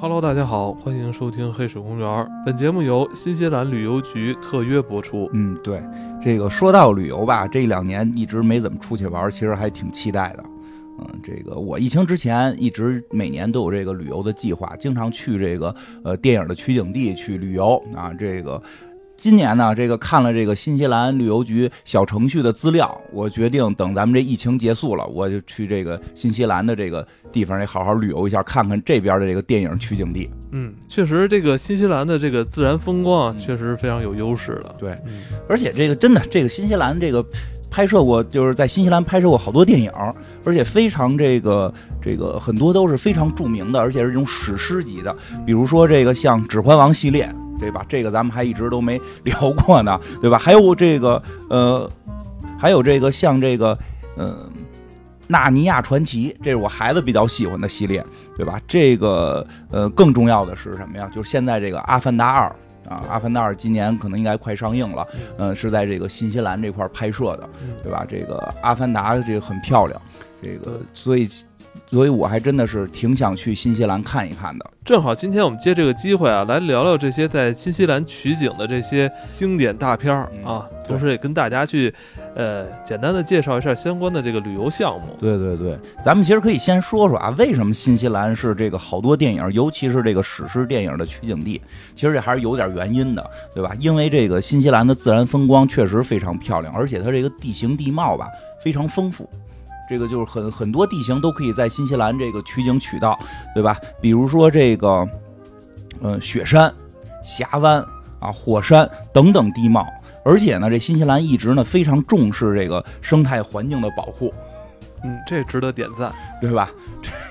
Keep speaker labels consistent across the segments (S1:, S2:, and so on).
S1: Hello，大家好，欢迎收听黑水公园。本节目由新西兰旅游局特约播出。
S2: 嗯，对，这个说到旅游吧，这两年一直没怎么出去玩，其实还挺期待的。嗯，这个我疫情之前一直每年都有这个旅游的计划，经常去这个呃电影的取景地去旅游啊。这个今年呢，这个看了这个新西兰旅游局小程序的资料，我决定等咱们这疫情结束了，我就去这个新西兰的这个地方，也好好旅游一下，看看这边的这个电影取景地。
S1: 嗯，确实，这个新西兰的这个自然风光啊，确实非常有优势的。
S2: 对，而且这个真的，这个新西兰这个。拍摄过，就是在新西兰拍摄过好多电影，而且非常这个这个很多都是非常著名的，而且是这种史诗级的。比如说这个像《指环王》系列，对吧？这个咱们还一直都没 聊过呢，对吧？还有这个呃，还有这个像这个呃《纳尼亚传奇》，这是我孩子比较喜欢的系列，对吧？这个呃，更重要的是什么呀？就是现在这个《阿凡达二》。啊，《阿凡达二》今年可能应该快上映了，嗯，是在这个新西兰这块拍摄的，对吧？这个《阿凡达》这个很漂亮，这个所以，所以我还真的是挺想去新西兰看一看的。
S1: 正好今天我们借这个机会啊，来聊聊这些在新西兰取景的这些经典大片儿啊，同时也跟大家去。呃，简单的介绍一下相关的这个旅游项目。
S2: 对对对，咱们其实可以先说说啊，为什么新西兰是这个好多电影，尤其是这个史诗电影的取景地？其实这还是有点原因的，对吧？因为这个新西兰的自然风光确实非常漂亮，而且它这个地形地貌吧非常丰富，这个就是很很多地形都可以在新西兰这个取景取到，对吧？比如说这个，嗯，雪山、峡湾啊、火山等等地貌。而且呢，这新西兰一直呢非常重视这个生态环境的保护，
S1: 嗯，这值得点赞，
S2: 对吧？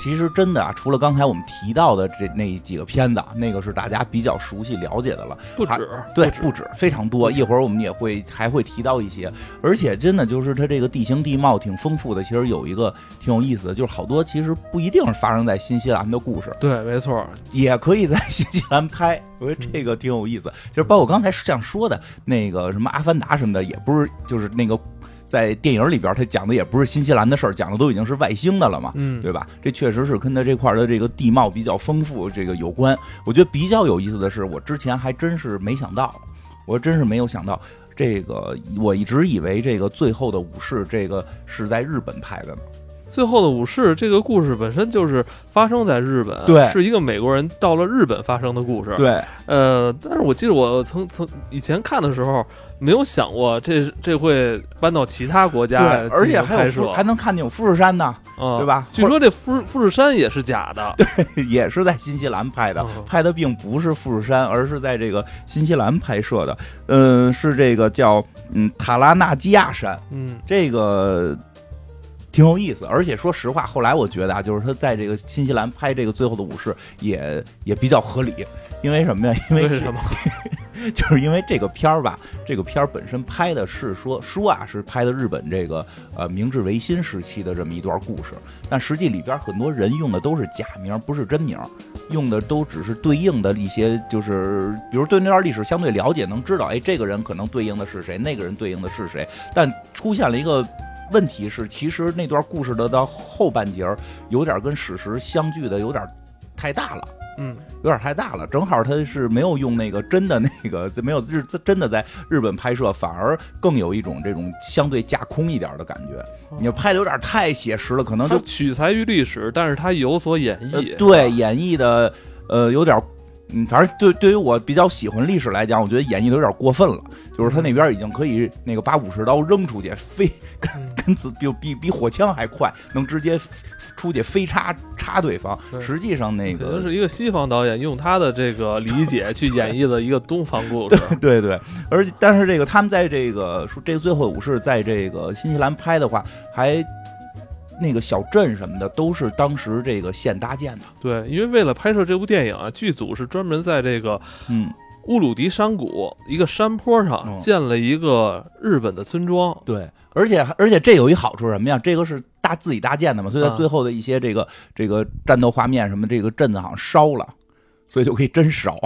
S2: 其实真的啊，除了刚才我们提到的这那几个片子，那个是大家比较熟悉了解的了，
S1: 不止，
S2: 对，不止，非常多。一会儿我们也会还会提到一些，而且真的就是它这个地形地貌挺丰富的。其实有一个挺有意思的，就是好多其实不一定是发生在新西兰的故事，
S1: 对，没错，
S2: 也可以在新西兰拍，我觉得这个挺有意思。就是包括刚才这样说的那个什么《阿凡达》什么的，也不是就是那个。在电影里边，他讲的也不是新西兰的事儿，讲的都已经是外星的了嘛，
S1: 嗯，
S2: 对吧？这确实是跟他这块的这个地貌比较丰富这个有关。我觉得比较有意思的是，我之前还真是没想到，我真是没有想到，这个我一直以为这个最后的武士这个是在日本拍的呢。
S1: 最后的武士这个故事本身就是发生在日本，
S2: 对，
S1: 是一个美国人到了日本发生的故事，
S2: 对，
S1: 呃，但是我记得我曾曾以前看的时候。没有想过这这会搬到其他国家，
S2: 对，而且还有还能看见有富士山呢，对吧？
S1: 据说这富富士山也是假的，
S2: 对，也是在新西兰拍的，拍的并不是富士山，而是在这个新西兰拍摄的。嗯，是这个叫嗯塔拉纳基亚山，
S1: 嗯，
S2: 这个挺有意思。而且说实话，后来我觉得啊，就是他在这个新西兰拍这个最后的武士也也比较合理，因为什么呀？因为
S1: 什么？
S2: 就是因为这个片儿吧，这个片儿本身拍的是说说啊，是拍的日本这个呃明治维新时期的这么一段故事，但实际里边很多人用的都是假名，不是真名，用的都只是对应的一些，就是比如对那段历史相对了解，能知道，哎，这个人可能对应的是谁，那个人对应的是谁，但出现了一个问题是，其实那段故事的到后半截儿有点跟史实相距的有点太大了。
S1: 嗯，
S2: 有点太大了，正好他是没有用那个真的那个，没有日真的在日本拍摄，反而更有一种这种相对架空一点的感觉。你拍的有点太写实了，可能就
S1: 取材于历史，但是他有所演绎。
S2: 对，演绎的呃有点，嗯，反正对对于我比较喜欢历史来讲，我觉得演绎的有点过分了。就是他那边已经可以那个把武士刀扔出去，飞跟跟子比比比火枪还快，能直接。出去飞插插对方，实际上那个
S1: 可能是一个西方导演用他的这个理 解去演绎的一个东方故事。
S2: 对对，而且但是这个他们在这个说这个最后武士在这个新西兰拍的话，还那个小镇什么的都是当时这个现搭建的。
S1: 对，因为为了拍摄这部电影啊，剧组是专门在这个
S2: 嗯
S1: 乌鲁迪山谷一个山坡上建了一个日本的村庄。
S2: 对，而且而且这有一好处什么呀？这个是。搭自己搭建的嘛，所以在最后的一些这个这个战斗画面什么，这个镇子好像烧了，所以就可以真烧。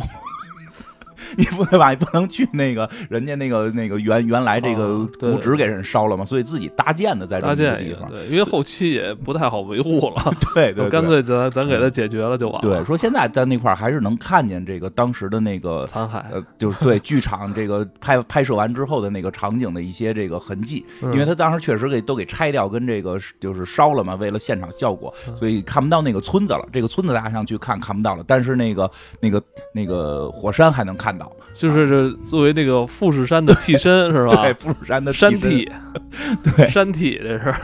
S2: 你不对吧？你不能去那个人家那个那个原原来这个古址给人烧了嘛，所以自己搭建的在这个地方，
S1: 对，因为后期也不太好维护了，
S2: 对对，
S1: 干脆咱咱给它解决了就完了。
S2: 对，说现在在那块还是能看见这个当时的那个
S1: 残骸，
S2: 呃，就是对剧场这个拍拍摄完之后的那个场景的一些这个痕迹，因为他当时确实给都给拆掉，跟这个就是烧了嘛，为了现场效果，所以看不到那个村子了。这个村子大家想去看看不到了，但是那个那个那个火山还能看到，
S1: 就是这作为那个富士山的 替身是吧？
S2: 对，富士山的
S1: 山体，
S2: 对，
S1: 山替这是。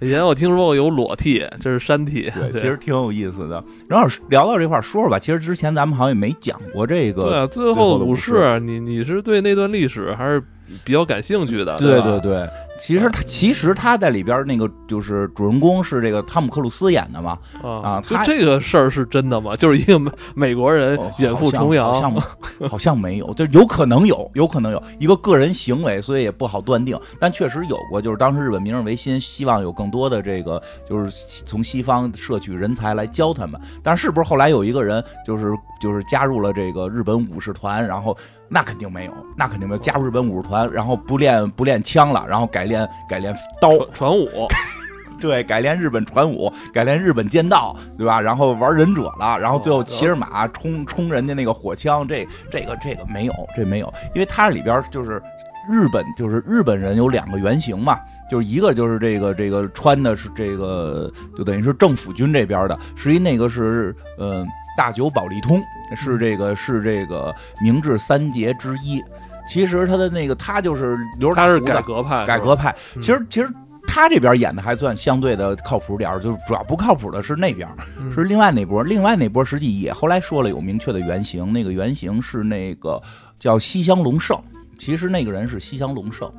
S1: 以前我听说过有裸替，这是山替，
S2: 对，其实挺有意思的。然后聊到这块说说吧，其实之前咱们好像也没讲过这个。
S1: 对，
S2: 最
S1: 后
S2: 武
S1: 士，你你是对那段历史还是？比较感兴趣的，
S2: 对对对，其实他其实他在里边那个就是主人公是这个汤姆克鲁斯演的嘛，啊，
S1: 就这个事儿是真的吗？就是一个美美国人远赴重洋，
S2: 好像好像没有，就有可能有，有可能有。一个个人行为，所以也不好断定，但确实有过，就是当时日本明日维新希望有更多的这个就是从西方摄取人才来教他们，但是不是后来有一个人就是就是加入了这个日本武士团，然后。那肯定没有，那肯定没有。加入日本武士团，然后不练不练枪了，然后改练改练刀
S1: 传武，
S2: 对，改练日本传武，改练日本剑道，对吧？然后玩忍者了，然后最后骑着马冲冲人家那个火枪，这这个这个没有，这没有，因为它里边就是日本，就是日本人有两个原型嘛，就是一个就是这个这个穿的是这个，就等于是政府军这边的，实际那个是嗯。大久保利通是这个是这个明治三杰之一，其实他的那个他就是留着
S1: 他是改革派，
S2: 改革派。其实其实他这边演的还算相对的靠谱点就是主要不靠谱的是那边，是另外那波，另外那波实际也后来说了有明确的原型，那个原型是那个叫西乡隆盛，其实那个人是西乡隆盛。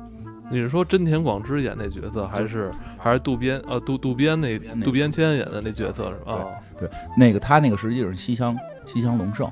S1: 你是说真田广之演那角色，还是还是渡边呃渡渡边那渡边谦演的那角色是吧？
S2: 对，那个他那个实际是西乡西乡隆盛。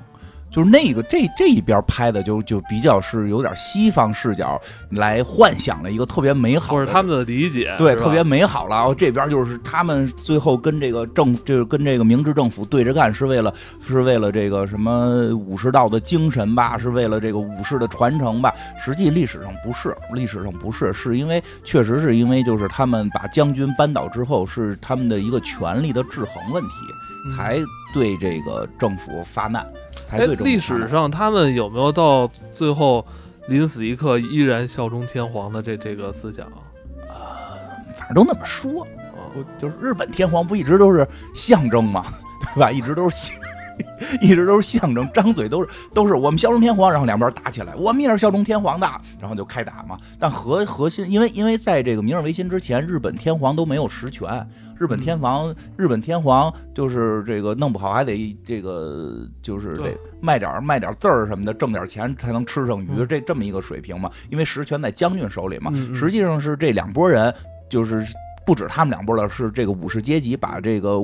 S2: 就是那个这这一边拍的就就比较是有点西方视角来幻想了一个特别美好，
S1: 或者他们的理解，
S2: 对，特别美好了。然后这边就是他们最后跟这个政，就是跟这个明治政府对着干，是为了是为了这个什么武士道的精神吧，是为了这个武士的传承吧。实际历史上不是，历史上不是，是因为确实是因为就是他们把将军扳倒之后，是他们的一个权力的制衡问题，才对这个政府发难。哎，
S1: 历史上他们有没有到最后临死一刻依然效忠天皇的这这个思想？
S2: 呃，反正都那么说。就是日本天皇不一直都是象征吗？对吧？一直都是象，一直都是象征，张嘴都是都是我们效忠天皇，然后两边打起来，我们也是效忠天皇的，然后就开打嘛。但核核心，因为因为在这个明治维新之前，日本天皇都没有实权。日本天皇，日本天皇就是这个弄不好还得这个就是得卖点卖点字儿什么的，挣点钱才能吃上鱼，这这么一个水平嘛。因为实权在将军手里嘛。实际上是这两拨人，就是不止他们两拨了，是这个武士阶级把这个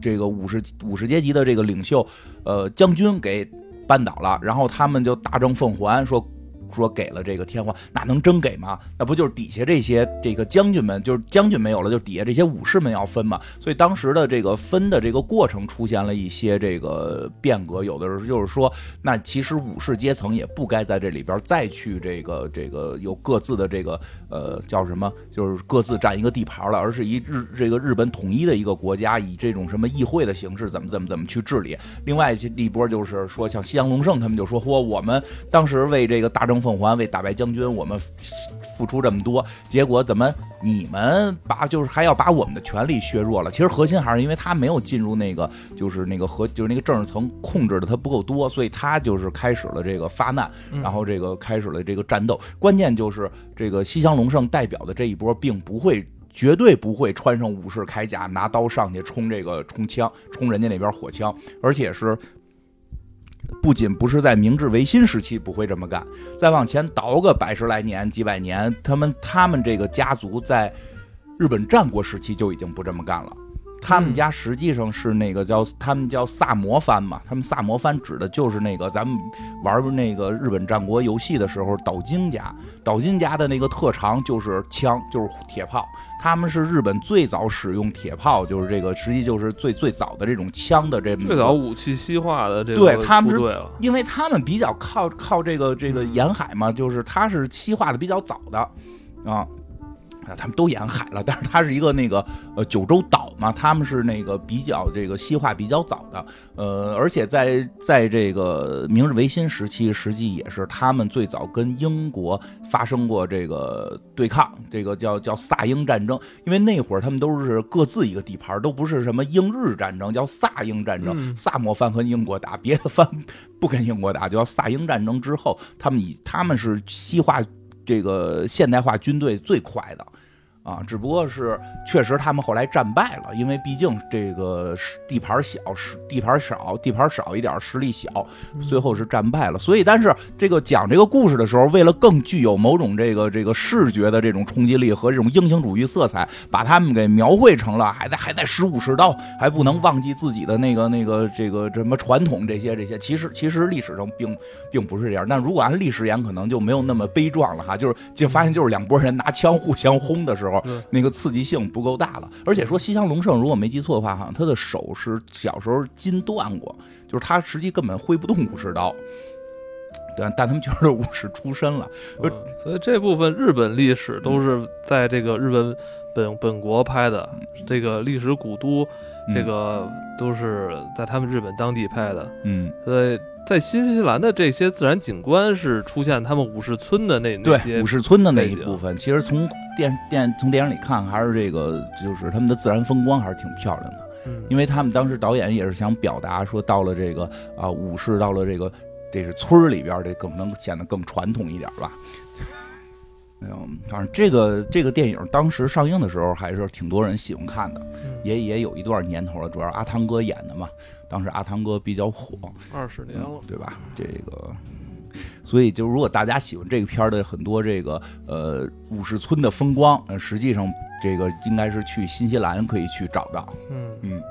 S2: 这个武士武士阶级的这个领袖，呃将军给扳倒了，然后他们就大政奉还说。说给了这个天皇，那能真给吗？那不就是底下这些这个将军们，就是将军没有了，就底下这些武士们要分嘛。所以当时的这个分的这个过程出现了一些这个变革，有的时候就是说，那其实武士阶层也不该在这里边再去这个这个有各自的这个呃叫什么，就是各自占一个地盘了，而是以日这个日本统一的一个国家，以这种什么议会的形式怎么怎么怎么去治理。另外一波就是说，像西洋隆盛他们就说，嚯，我们当时为这个大政。奉还为打败将军，我们付出这么多，结果怎么你们把就是还要把我们的权力削弱了？其实核心还是因为他没有进入那个就是那个核就是那个政治层控制的他不够多，所以他就是开始了这个发难，然后这个开始了这个战斗。关键就是这个西乡隆盛代表的这一波，并不会绝对不会穿上武士铠甲拿刀上去冲这个冲枪冲人家那边火枪，而且是。不仅不是在明治维新时期不会这么干，再往前倒个百十来年、几百年，他们他们这个家族在日本战国时期就已经不这么干了。他们家实际上是那个叫他们叫萨摩藩嘛，他们萨摩藩指的就是那个咱们玩那个日本战国游戏的时候，岛津家，岛津家的那个特长就是枪，就是铁炮，他们是日本最早使用铁炮，就是这个实际就是最最早的这种枪的这
S1: 最早武器西化的这
S2: 对他们
S1: 是
S2: 因为他们比较靠靠这个这个沿海嘛，就是它是西化的比较早的。啊。他们都沿海了，但是它是一个那个呃九州岛嘛，他们是那个比较这个西化比较早的，呃，而且在在这个明治维新时期，实际也是他们最早跟英国发生过这个对抗，这个叫叫萨英战争，因为那会儿他们都是各自一个地盘，都不是什么英日战争，叫萨英战争，萨摩藩和英国打，别的藩不跟英国打，就叫萨英战争之后，他们以他们是西化这个现代化军队最快的。啊，只不过是确实他们后来战败了，因为毕竟这个地盘小，实地盘少，地盘少一点，实力小，最后是战败了。所以，但是这个讲这个故事的时候，为了更具有某种这个这个视觉的这种冲击力和这种英雄主义色彩，把他们给描绘成了还在还在使武士刀，还不能忘记自己的那个那个这个什么传统这些这些。其实其实历史上并并不是这样。但如果按历史演，可能就没有那么悲壮了哈。就是就发现就是两拨人拿枪互相轰的时候。那个刺激性不够大了，而且说西乡隆盛，如果没记错的话，好像他的手是小时候筋断过，就是他实际根本挥不动武士刀。对，但他们就是武士出身了。
S1: 所以这部分日本历史都是在这个日本本本国拍的，这个历史古都，这个都是在他们日本当地拍的。
S2: 嗯，
S1: 所以。在新西兰的这些自然景观是出现他们武士村的那
S2: 那些武士村的那一部分，其实从电电从电影里看，还是这个就是他们的自然风光还是挺漂亮的。
S1: 嗯，
S2: 因为他们当时导演也是想表达说，到了这个啊武士到了这个这是村里边，这更能显得更传统一点吧。哎呦，反正这个这个电影当时上映的时候还是挺多人喜欢看的，也也有一段年头了，主要阿汤哥演的嘛。当时阿汤哥比较火，
S1: 二十年了，
S2: 对吧？这个，所以就如果大家喜欢这个片儿的很多这个呃武士村的风光，实际上这个应该是去新西兰可以去找到。
S1: 嗯。
S2: 嗯，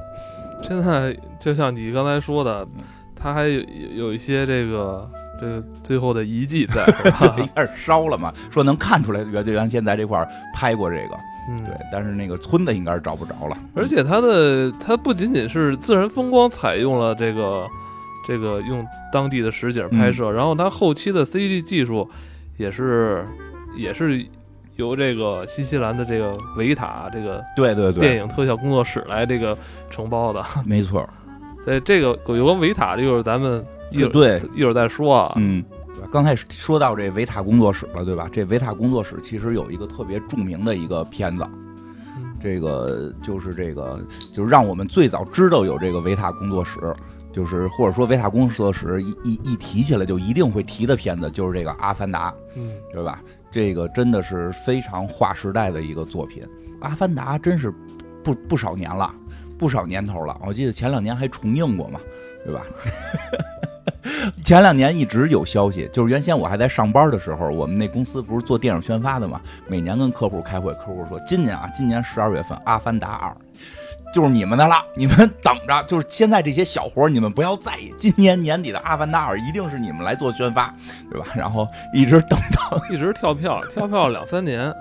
S1: 现在就像你刚才说的，它还有有一些这个这个最后的遗迹在，
S2: 对，一开始烧了嘛，说能看出来袁队员先在这块拍过这个。
S1: 嗯，
S2: 对，但是那个村子应该是找不着了。
S1: 而且它的它不仅仅是自然风光采用了这个这个用当地的实景拍摄，然后它后期的 CG 技术也是也是由这个新西兰的这个维塔这个
S2: 对对对
S1: 电影特效工作室来这个承包的。
S2: 没错，
S1: 在这个有关维塔，一会儿咱们一
S2: 对
S1: 一会儿再说啊。
S2: 嗯。刚才说到这维塔工作室了，对吧？这维塔工作室其实有一个特别著名的一个片子，这个就是这个，就是让我们最早知道有这个维塔工作室，就是或者说维塔工作室一一一提起来就一定会提的片子，就是这个《阿凡达》，
S1: 嗯，
S2: 对吧？这个真的是非常划时代的一个作品，《阿凡达》真是不不少年了，不少年头了。我记得前两年还重映过嘛，对吧？前两年一直有消息，就是原先我还在上班的时候，我们那公司不是做电影宣发的嘛，每年跟客户开会，客户说今年啊，今年十二月份《阿凡达二》就是你们的了，你们 等着，就是现在这些小活你们不要在意，今年年底的《阿凡达二》一定是你们来做宣发，对吧？然后一直等到
S1: 一直跳票，跳票两三年，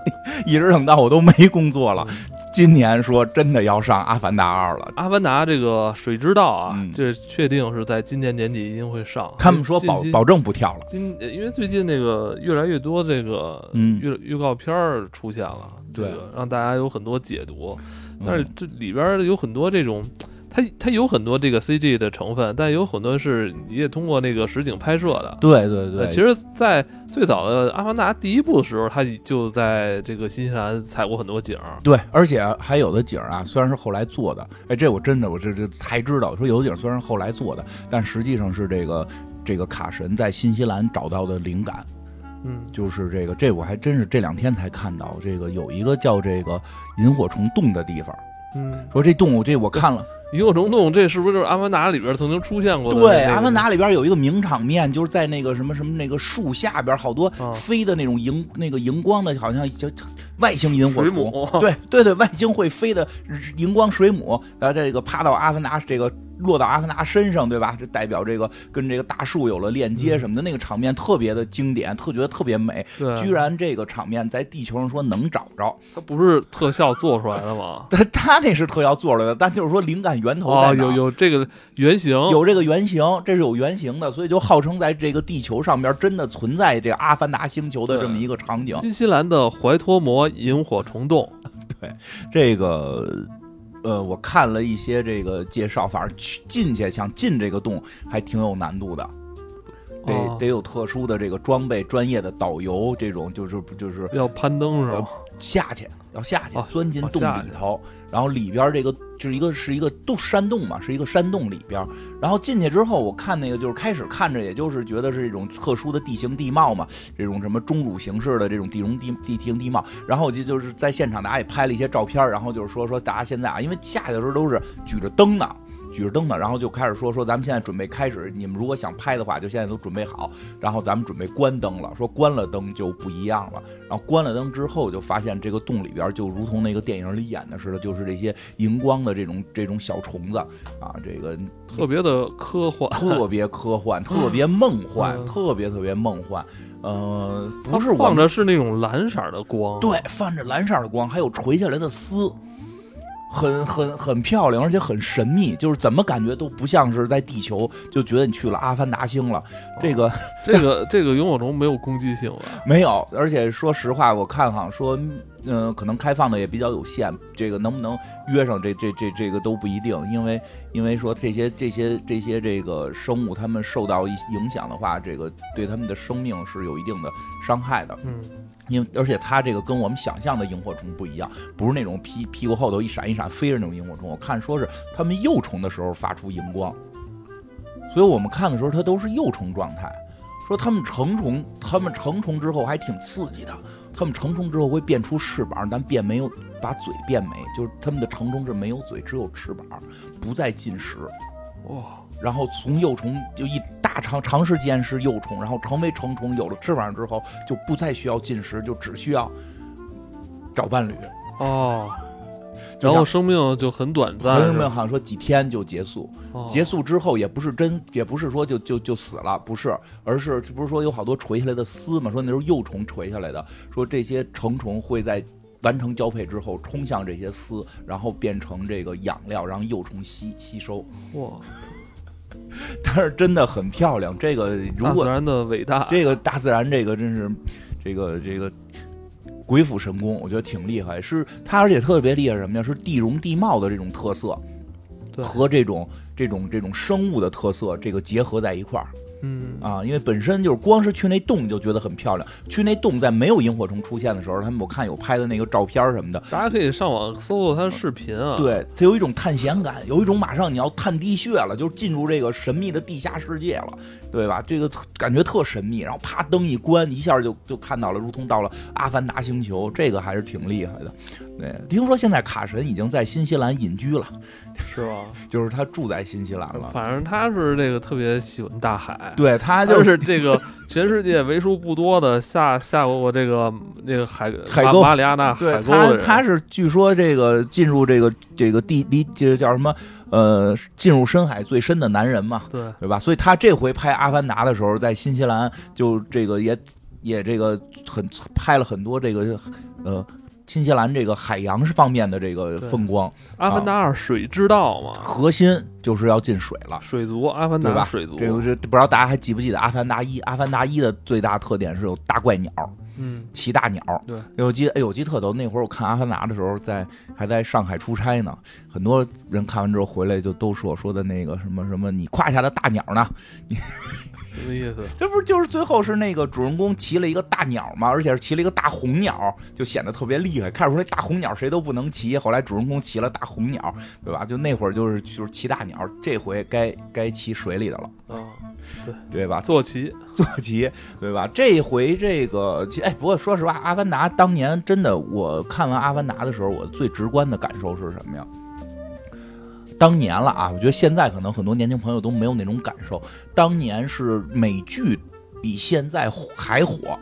S2: 一直等到我都没工作了。今年说真的要上《阿凡达二》了，《
S1: 阿凡达》这个水之道啊，这确定是在今年年底一定会上。
S2: 他们说保保证不跳了。
S1: 今因为最近那个越来越多这个预预告片出现了，
S2: 对，
S1: 让大家有很多解读。但是这里边有很多这种。它它有很多这个 CG 的成分，但有很多是你也通过那个实景拍摄的。
S2: 对对对，
S1: 其实，在最早的《阿凡达》第一部的时候，它就在这个新西兰采过很多景。
S2: 对，而且还有的景啊，虽然是后来做的，哎，这我真的我这这才知道，说有的景虽然是后来做的，但实际上是这个这个卡神在新西兰找到的灵感。
S1: 嗯，
S2: 就是这个，这我还真是这两天才看到，这个有一个叫这个萤火虫洞的地方。
S1: 嗯，
S2: 说这动物，这我看了，
S1: 萤火虫洞这是不是就是《阿凡达》里边曾经出现过的？
S2: 对，《阿凡达》里边有一个名场面，就是在那个什么什么那个树下边，好多
S1: 啊
S2: 飞的那种荧那个荧光的，好像叫外星萤火虫。对对对，外星会飞的荧光水母，然后这个趴到阿凡达这个落到阿凡达身上，对吧？这代表这个跟这个大树有了链接什么的，那个场面特别的经典，特觉得特别美。居然这个场面在地球上说能找着，
S1: 它不是特效做出来的吗？
S2: 它它那是特效做出来的，但就是说灵感源头在
S1: 哦，
S2: 哪儿？
S1: 有有这个原型，
S2: 有这个原型，这是有原型的，所以就号称在这个地球上边真的存在这阿凡达星球的这么一个场景。
S1: 新西兰的怀托摩萤火虫洞，对
S2: 这个，呃，我看了一些这个介绍，反正去进去想进这个洞还挺有难度的，得、
S1: 哦
S2: 得有特殊的这个装备、专业的导游，这种就是就是
S1: 要攀登是吧？
S2: 下去，要下去
S1: 哦，
S2: 钻进洞里头，然后里边这个就是一个是一个洞山洞嘛，是一个山洞里边，然后进去之后，我看那个就是开始看着，也就是觉得是一种特殊的地形地貌嘛，这种什么钟乳形式的这种地容地地形地貌，然后我就就是在现场大家也拍了一些照片，然后就是说说大家现在啊，因为下去的时候都是举着灯呢。举着灯呢，然后就开始说说咱们现在准备开始，你们如果想拍的话，就现在都准备好，然后咱们准备关灯了。说关了灯就不一样了，然后关了灯之后，就发现这个洞里边就如同那个电影里演的似的，就是这些荧光的这种 这种小虫子啊，这个
S1: 特别的科幻，
S2: 特别科幻，特别梦幻，
S1: 嗯
S2: 特别特别梦幻。呃，不是
S1: 放着是那种蓝色的光，
S2: 对，泛着蓝色的光，还有垂下来的丝。很很很漂亮，而且很神秘，就是怎么感觉都不像是在地球，就觉得你去了阿凡达星了。这个
S1: 这个这个萤火虫没有攻击性吧？
S2: 没有，而且说实话，我看好像说，嗯、可能开放的也比较有限，这个能不能约上这这这这个都不一定，因为因为说这些这些这些这个生物，它们受到一影响的话，这个对他们的生命是有一定的伤害的。
S1: 嗯，
S2: 因为而且它这个跟我们想象的萤火虫不一样，不是那种屁屁股后头一闪一闪飞着那种萤火虫。我看说是它们幼虫的时候发出荧光，所以我们看的时候它都是幼虫状态。说它们成虫，它们成虫之后还挺刺激的。它们成虫之后会变出翅膀，但变没有把嘴变没，就是它们的成虫是没有嘴，只有翅膀，不再进食。
S1: 哇，
S2: 然后从幼虫就一大长长时间是幼虫，然后成为成虫，有了翅膀之后就不再需要进食，就只需要找伴侣。
S1: 哦，然后生命就很短暂，
S2: 朋友们好像说几天就结束，
S1: 哦
S2: 结束之后也不是真，也不是说就就就死了，不是，而是这不是说有好多垂下来的丝嘛？说那时候幼虫垂下来的，说这些成虫会在完成交配之后冲向这些丝，然后变成这个养料，让幼虫吸吸收。
S1: 哇，
S2: 但是真的很漂亮，这个如果
S1: 大自然的伟大，
S2: 这个大自然这个真是这个这个。鬼斧神工，我觉得挺厉害。是它，而且特别厉害什么呀？是地容地貌的这种特色，和这种这种这种生物的特色，这个结合在一块儿
S1: 嗯，
S2: 啊。因为本身就是光是去那洞就觉得很漂亮，去那洞在没有萤火虫出现的时候，他们我看有拍的那个照片什么的，
S1: 大家可以上网搜搜他的视频啊，，
S2: 对，它有一种探险感，有一种马上你要探地穴了，就是进入这个神秘的地下世界了，对吧？这个感觉特神秘，然后啪灯一关，一下就就看到了，如同到了阿凡达星球，这个还是挺厉害的。对，听说现在卡神已经在新西兰隐居了，
S1: 是吧？
S2: 就是他住在新西兰了。
S1: 反正他是这个特别喜欢大海，
S2: 对他
S1: 他
S2: 就是
S1: 这个 全世界为数不多的下下过这个那个海
S2: 海沟
S1: 马马里亚纳
S2: 对
S1: 海沟的，人，
S2: 他他是据说这个进入这个这个地离这叫什么呃进入深海最深的男人嘛，
S1: 对，
S2: 对吧？所以他这回拍《阿凡达》的时候，在新西兰就这个也也这个很拍了很多这个呃新西兰这个海洋方面的这个风光，
S1: 阿凡达二水之道嘛，
S2: 核心就是要进水了。
S1: 水族，阿凡
S2: 对吧？
S1: 达水族，
S2: 这个是不知道大家还记不记得《阿凡达一》？《阿凡达一》的最大特点是有大怪鸟，
S1: 嗯，
S2: 骑大鸟。
S1: 对，
S2: 我记得，哎呦，我记得特逗。那会儿我看《阿凡达》的时候，在还在上海出差呢，很多人看完之后回来就都说说的那个什么什么，你胯下的大鸟呢？
S1: 什么意思？
S2: 这不是就是最后是那个主人公骑了一个大鸟吗？而且是骑了一个大红鸟，就显得特别厉害。开始说那大红鸟谁都不能骑，后来主人公骑了大红鸟，对吧？就那会儿就是就是骑大鸟，这回该该骑水里的了，
S1: 啊，
S2: 对吧？
S1: 坐骑，
S2: 坐骑，对吧？这回这个，哎，不过说实话，《阿凡达》当年真的，我看完《阿凡达》的时候，我最直观的感受是什么呀？当年了啊，我觉得现在可能很多年轻朋友都没有那种感受。当年是美剧比现在还火，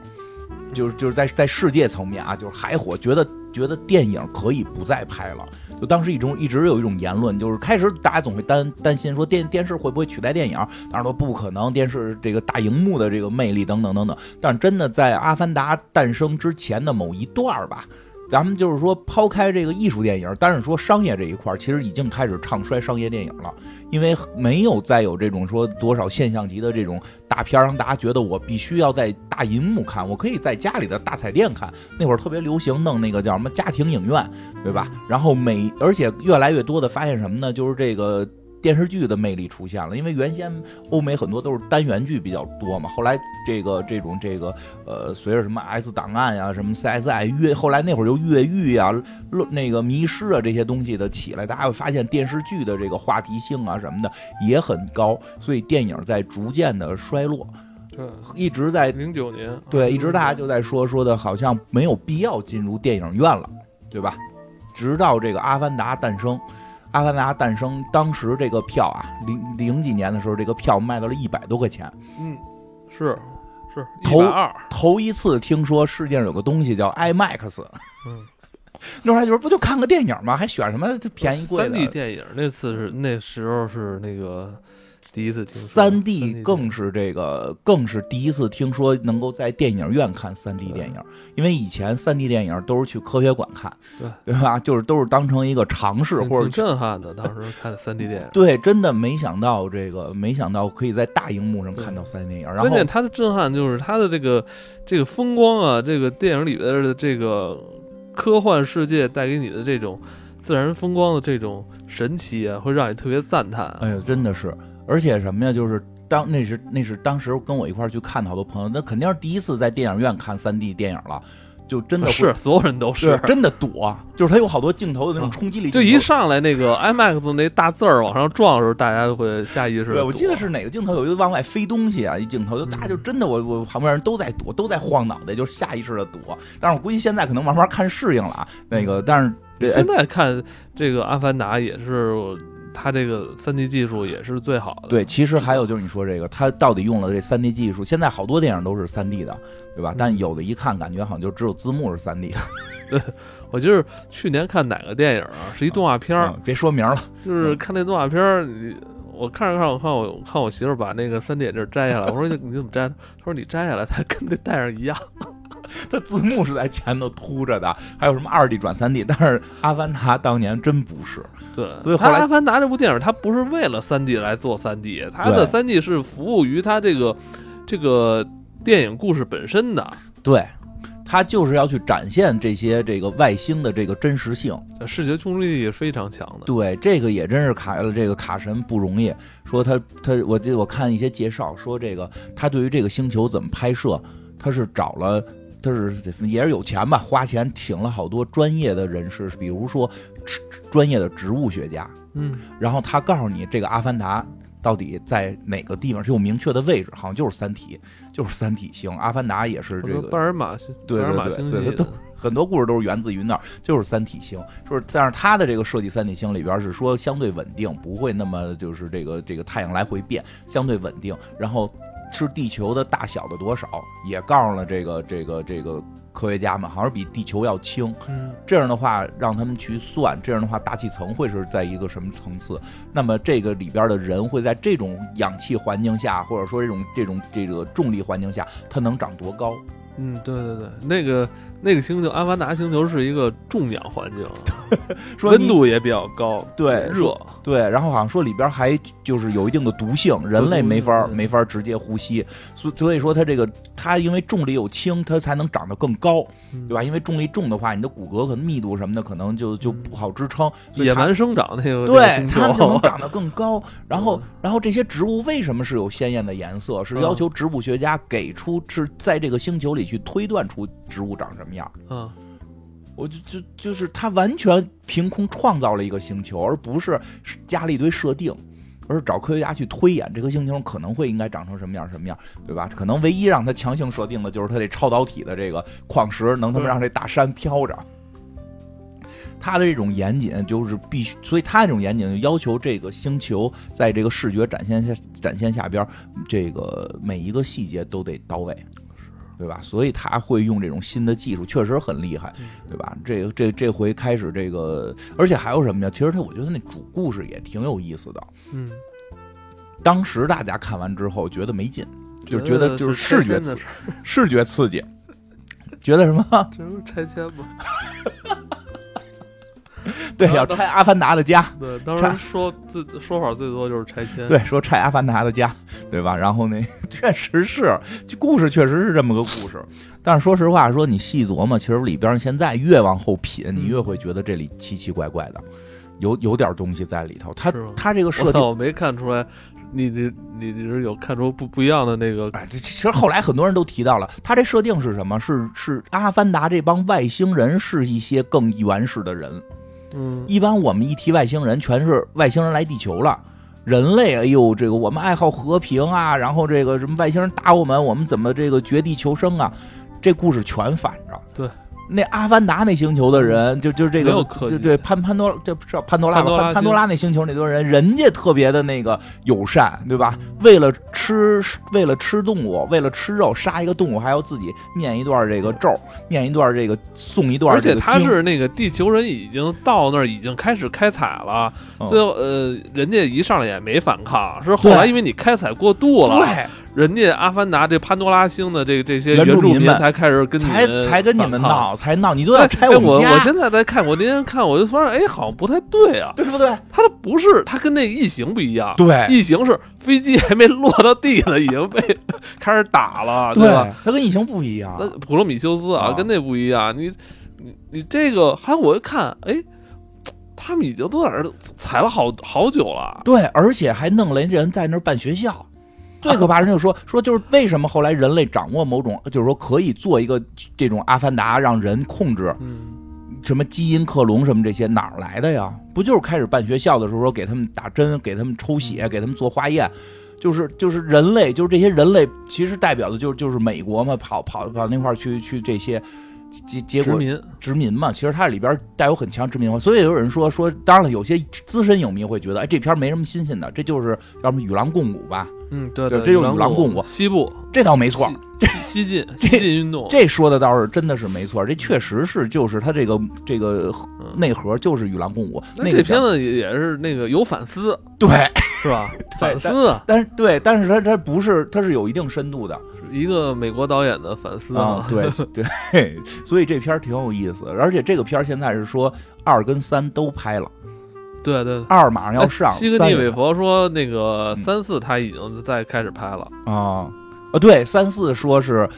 S2: 就是就是在在世界层面啊，就是还火，觉得觉得电影可以不再拍了。就当时一种一直有一种言论，就是开始大家总会担担心说电电视会不会取代电影，当然说不可能，电视这个大荧幕的这个魅力等等等等。但真的在《阿凡达》诞生之前的某一段吧。咱们就是说，抛开这个艺术电影，但是说商业这一块，其实已经开始唱衰商业电影了，因为没有再有这种说多少现象级的这种大片，让大家觉得我必须要在大银幕看，我可以在家里的大彩电看。那会儿特别流行弄那个叫什么家庭影院，对吧？然后每而且越来越多的发现什么呢？就是这个。电视剧的魅力出现了，因为原先欧美很多都是单元剧比较多嘛，后来这个这种这个呃，随着什么 S 档案呀、什么 CSI 越，后来那会儿就越狱啊、那个迷失啊这些东西的起来，大家会发现电视剧的这个话题性啊什么的也很高，所以电影在逐渐的衰落。
S1: 对，
S2: 一直在
S1: 零九年，
S2: 对，一直大家就在说说的好像没有必要进入电影院了，对吧？直到这个《阿凡达》诞生。阿凡达诞生当时这个票啊，零零几年的时候，这个票卖到了一百多块钱。
S1: 嗯，是是，
S2: 头
S1: 二
S2: 头一次听说世界上有个东西叫 IMAX。
S1: 嗯，
S2: 那会儿还觉得不就看个电影吗？还选什么便宜贵的？
S1: 三 D 电影那次是那时候是那个。第一次听
S2: 三 D 更是这个，更是第一次听说能够在电影院看三 D 电影，因为以前三 D 电影都是去科学馆看，
S1: 对
S2: 对吧？就是都是当成一个尝试或者
S1: 震撼的。当时看三 D 电影，
S2: 对，真的没想到这个，没想到可以在大荧幕上看到三 D 电影。然后关
S1: 键它的震撼就是它的这个这个风光啊，这个电影里边的这个科幻世界带给你的这种自然风光的这种神奇啊，会让你特别赞叹。
S2: 哎呀，真的是。而且什么呀？就是当那是那是当时跟我一块去看的好多朋友，那肯定是第一次在电影院看三 D 电影了，就真的
S1: 是所有人都是
S2: 真的躲，就是他有好多镜头的那种冲击力，
S1: 就一上来那个 IMAX 那大字儿往上撞的时候，大家都会下意识。
S2: 对，我记得是哪个镜头有一个往外飞东西啊，一镜头就大家就真的我我旁边人都在躲，都在晃脑袋，就下意识的躲。但是我估计现在可能慢慢看适应了啊，那个但是
S1: 现在看这个《阿凡达》也是。它这个三 D 技术也是最好的。
S2: 对，其实还有就是你说这个，它到底用了这三 D 技术？现在好多电影都是三 D 的，对吧？但有的一看感觉好像就只有字幕是三 D 的。
S1: 对，我就是去年看哪个电影啊？是一动画片儿，
S2: 别说名了，
S1: 就是看那动画片儿。我看着看着，我看我看我媳妇把那个三 D 眼镜摘下来，我说你你怎么摘？她说你摘下来，它跟那戴上一样。
S2: 它字幕是在前头凸着的，还有什么二 D 转三 D，但是《阿凡达》当年真不是。
S1: 对，
S2: 所以后来《
S1: 阿凡达》这部电影它不是为了三 D 来做三 D，它的三 D 是服务于它这个这个电影故事本身的。
S2: 对，它就是要去展现这些这个外星的这个真实性，
S1: 视觉冲击力也非常强的。
S2: 对，这个也真是卡了这个卡神不容易。说他他，我我看一些介绍说这个他对于这个星球怎么拍摄，他是找了。他是也是有钱吧，花钱请了好多专业的人士，比如说专业的植物学家，
S1: 嗯，
S2: 然后他告诉你这个阿凡达到底在哪个地方是有明确的位置，好像就是三体，就是三体星。阿凡达也是这个
S1: 巴尔马星，
S2: 对对对对，都很多故事都是源自于那儿，就是三体星。就是但是他的这个设计三体星里边是说相对稳定，不会那么就是这个这个太阳来回变，相对稳定，然后。是地球的大小的多少，也告诉了这个这个这个科学家们，好像比地球要轻。
S1: 嗯，
S2: 这样的话让他们去算，这样的话大气层会是在一个什么层次？那么这个里边的人会在这种氧气环境下，或者说这种这种这个重力环境下，它能长多高？
S1: 嗯，对对对，那个。那个星球阿凡达星球是一个重氧环境，温度也比较高，
S2: 对
S1: 热
S2: 对，然后好像说里边还就是有一定的毒性，人类没法没法直接呼吸，所所以说它这个它因为重力又轻，它才能长得更高，对吧？因为重力重的话，你的骨骼可能密度什么的可能就就不好支撑，
S1: 野蛮生长那个
S2: 对，它就能长得更高。然后然后这些植物为什么是有鲜艳的颜色？是要求植物学家给出是在这个星球里去推断出植物长什么。样，
S1: 嗯，
S2: 我就就就是他完全凭空创造了一个星球，而不是加了一堆设定，而是找科学家去推演这颗星球可能会应该长成什么样什么样，对吧？可能唯一让他强行设定的就是他这超导体的这个矿石能他妈让这大山飘着。他的这种严谨就是必须，所以他这种严谨就要求这个星球在这个视觉展现下展现下边，这个每一个细节都得到位。对吧？所以他会用这种新的技术，确实很厉害，对吧？这这这回开始这个，而且还有什么呢？其实他我觉得那主故事也挺有意思的。
S1: 嗯，
S2: 当时大家看完之后觉得没劲，就觉
S1: 得
S2: 得就是视觉刺视觉刺激，觉得什么？
S1: 这不是拆迁吗？
S2: 对，
S1: 啊
S2: 要拆阿凡达的家。
S1: 对，当
S2: 拆
S1: 时说最说法最多就是拆迁。
S2: 对，说拆阿凡达的家，对吧？然后那 确实是，这故事确实是这么个故事。但是说实话，说你细琢磨，其实里边现在越往后品，你越会觉得这里奇奇怪怪的，有有点东西在里头。他他这个设定，
S1: 我没看出来，你这你你是有看出不不一样的那个
S2: 哎，这其实后来很多人都提到了，他这设定是什么？是是阿凡达这帮外星人是一些更原始的人。
S1: 嗯
S2: 一般我们一提外星人，全是外星人来地球了。人类，哎呦，这个我们爱好和平啊，然后这个什么外星人打我们，我们怎么这个绝地求生啊？这故事全反着。
S1: 对，
S2: 那阿凡达那星球的人，就就这个对对，潘潘多，这不是潘多拉吧？
S1: 潘多拉
S2: 潘潘多拉那星球那堆人，人家特别的那个友善，对吧？
S1: 嗯
S2: 为了吃，为了吃动物，为了吃肉，杀一个动物还要自己念一段这个咒，念一段这个诵一段
S1: 而且他是那个地球人已经到那儿，已经开始开采了，
S2: 嗯
S1: 最后呃，人家一上来也没反抗，是后来因为你开采过度了，
S2: 对。
S1: 人家阿凡达这潘多拉星的这这些
S2: 原住
S1: 住
S2: 民们
S1: 才开始跟你
S2: 才
S1: 们
S2: 才跟你们。闹，才闹，你都要
S1: 哎
S2: 拆
S1: 哎我
S2: 们家，
S1: 我现在在看，我那天看我就发现，哎，好像不太对啊，
S2: 对不对？
S1: 他的不是他跟那个异形不一样，
S2: 对
S1: 异形是飞机还没落到地呢，已经被 开始打了，
S2: 对
S1: 吧？，
S2: 它跟异形不一样。
S1: 那普罗米修斯啊，
S2: 啊
S1: 跟那不一样。你你你这个，还有我一看，哎，他们已经都在那儿踩了好好久了。
S2: 对，而且还弄了人在那儿办学校。最可怕人就说说就是为什么后来人类掌握某种，就是说可以做一个这种阿凡达，让人控制
S1: 嗯，
S2: 什么基因克隆什么这些哪儿来的呀？不就是开始办学校的时候说给他们打针，给他们抽血，给他们做化验，就是就是人类，就是这些人类其实代表的就是就是美国嘛，跑跑跑那块儿去去这些结结果
S1: 殖民。
S2: 殖民嘛，其实它里边带有很强殖民化，所以有人说说，当然了，有些资深影迷会觉得，哎，这片没什么新鲜的，这就是要么与狼共舞吧，
S1: 嗯，对
S2: 对这就是
S1: 与
S2: 与狼共舞
S1: 西部
S2: 这倒没错，
S1: 西 西进西进运动，
S2: 这说的倒是真的是没错，这确实是就是他这个这个
S1: 嗯
S2: 内核就是与狼共舞，
S1: 那这片子也也是那个有反思，
S2: 对，
S1: 是吧？反思啊，
S2: 但是对，但是他他不是，他是有一定深度的
S1: 一个美国导演的反思
S2: 啊，对对，所以这片儿挺有意思，而且这个片儿现在是说二跟三都拍了，
S1: 对对。
S2: 二马上要上，
S1: 哎西格
S2: 三也
S1: 尼韦佛说，那个
S2: 嗯
S1: 三四他已经在开始拍了，
S2: 啊啊，对，三四说是，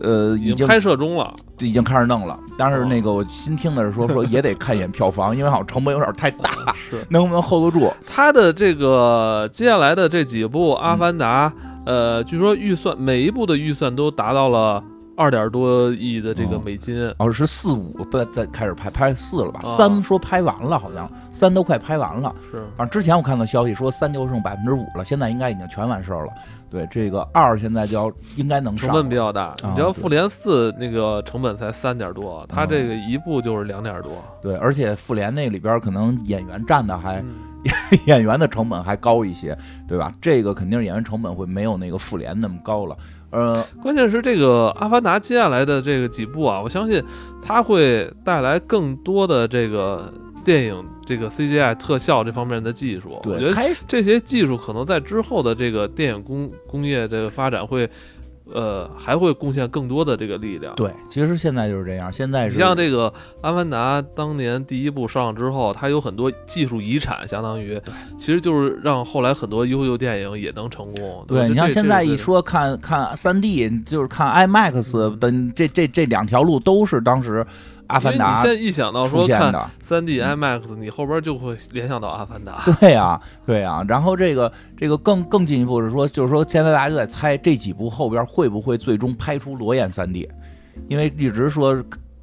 S2: 呃，已经
S1: 拍摄中了。
S2: 已经开始弄了，但是
S1: 哦
S2: 那个我新听的是说说也得看一眼票房，因为好像成本有点太大，
S1: 是
S2: 能不能 hold 得住？
S1: 他的这个接下来的这几部《阿凡达》，
S2: 嗯
S1: 呃，据说预算每一部的预算都达到了二点多亿的这个
S2: 哦
S1: 美金。
S2: 哦，是四五不再开始拍，拍四了吧？
S1: 哦
S2: 三说拍完了，好像三都快拍完了。
S1: 是，
S2: 反正之前我看到消息说三就剩百分之五了，现在应该已经全完事儿了。对，这个二现在就要应该能上了，
S1: 成本比较大。你知道《
S2: 对
S1: 复联四》那个成本才三点多，他
S2: 哦
S1: 这个一部就是两点多。
S2: 对，而且复联那里边可能演员占的还
S1: 嗯
S2: 演员的成本还高一些，对吧？这个肯定是演员成本会没有那个复联那么高了。呃，
S1: 关键是这个《阿凡达》接下来的这个几部啊，我相信它会带来更多的这个电影这个 CGI 特效这方面的技术。我觉，得这些技术可能在之后的这个电影工工业这个发展会，呃，还会贡献更多的这个力量。
S2: 对，其实现在就是这样，现在是你
S1: 像这个《阿凡达》当年第一部上之后，它有很多技术遗产，相当于，其实就是让后来很多优秀电影也能成功。
S2: 对你像现在一，说看看三 D，就是看 IMAX 的这这这两条路都是当时阿凡达
S1: 你现在一想到说看。三 D
S2: 嗯
S1: IMAX，你后边就会联想到《阿凡达》。
S2: 对呀、对呀、然后这个这个更更进一步是说，就是说现在大家就在猜这几部后边会不会最终拍出裸眼三 D，因为一直说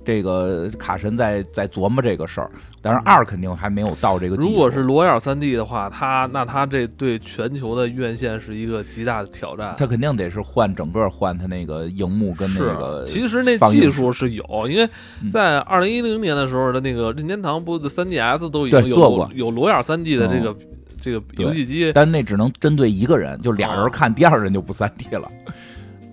S2: 这个卡神在在琢磨这个事儿，但是二肯定还没有到这个。
S1: 如果是裸眼三 D 的话，他那他这对全球的院线是一个极大的挑战。
S2: 他肯定得是换整个换他那个荧幕跟那个。
S1: 其实那技术是有，因为在二零一零年的时候的那个任天堂不三 DS 都已经有
S2: 做过
S1: 有裸眼三 D 的这个这个游戏机，
S2: 但那只能针对一个人，就俩人看，第二人就不三 D 了。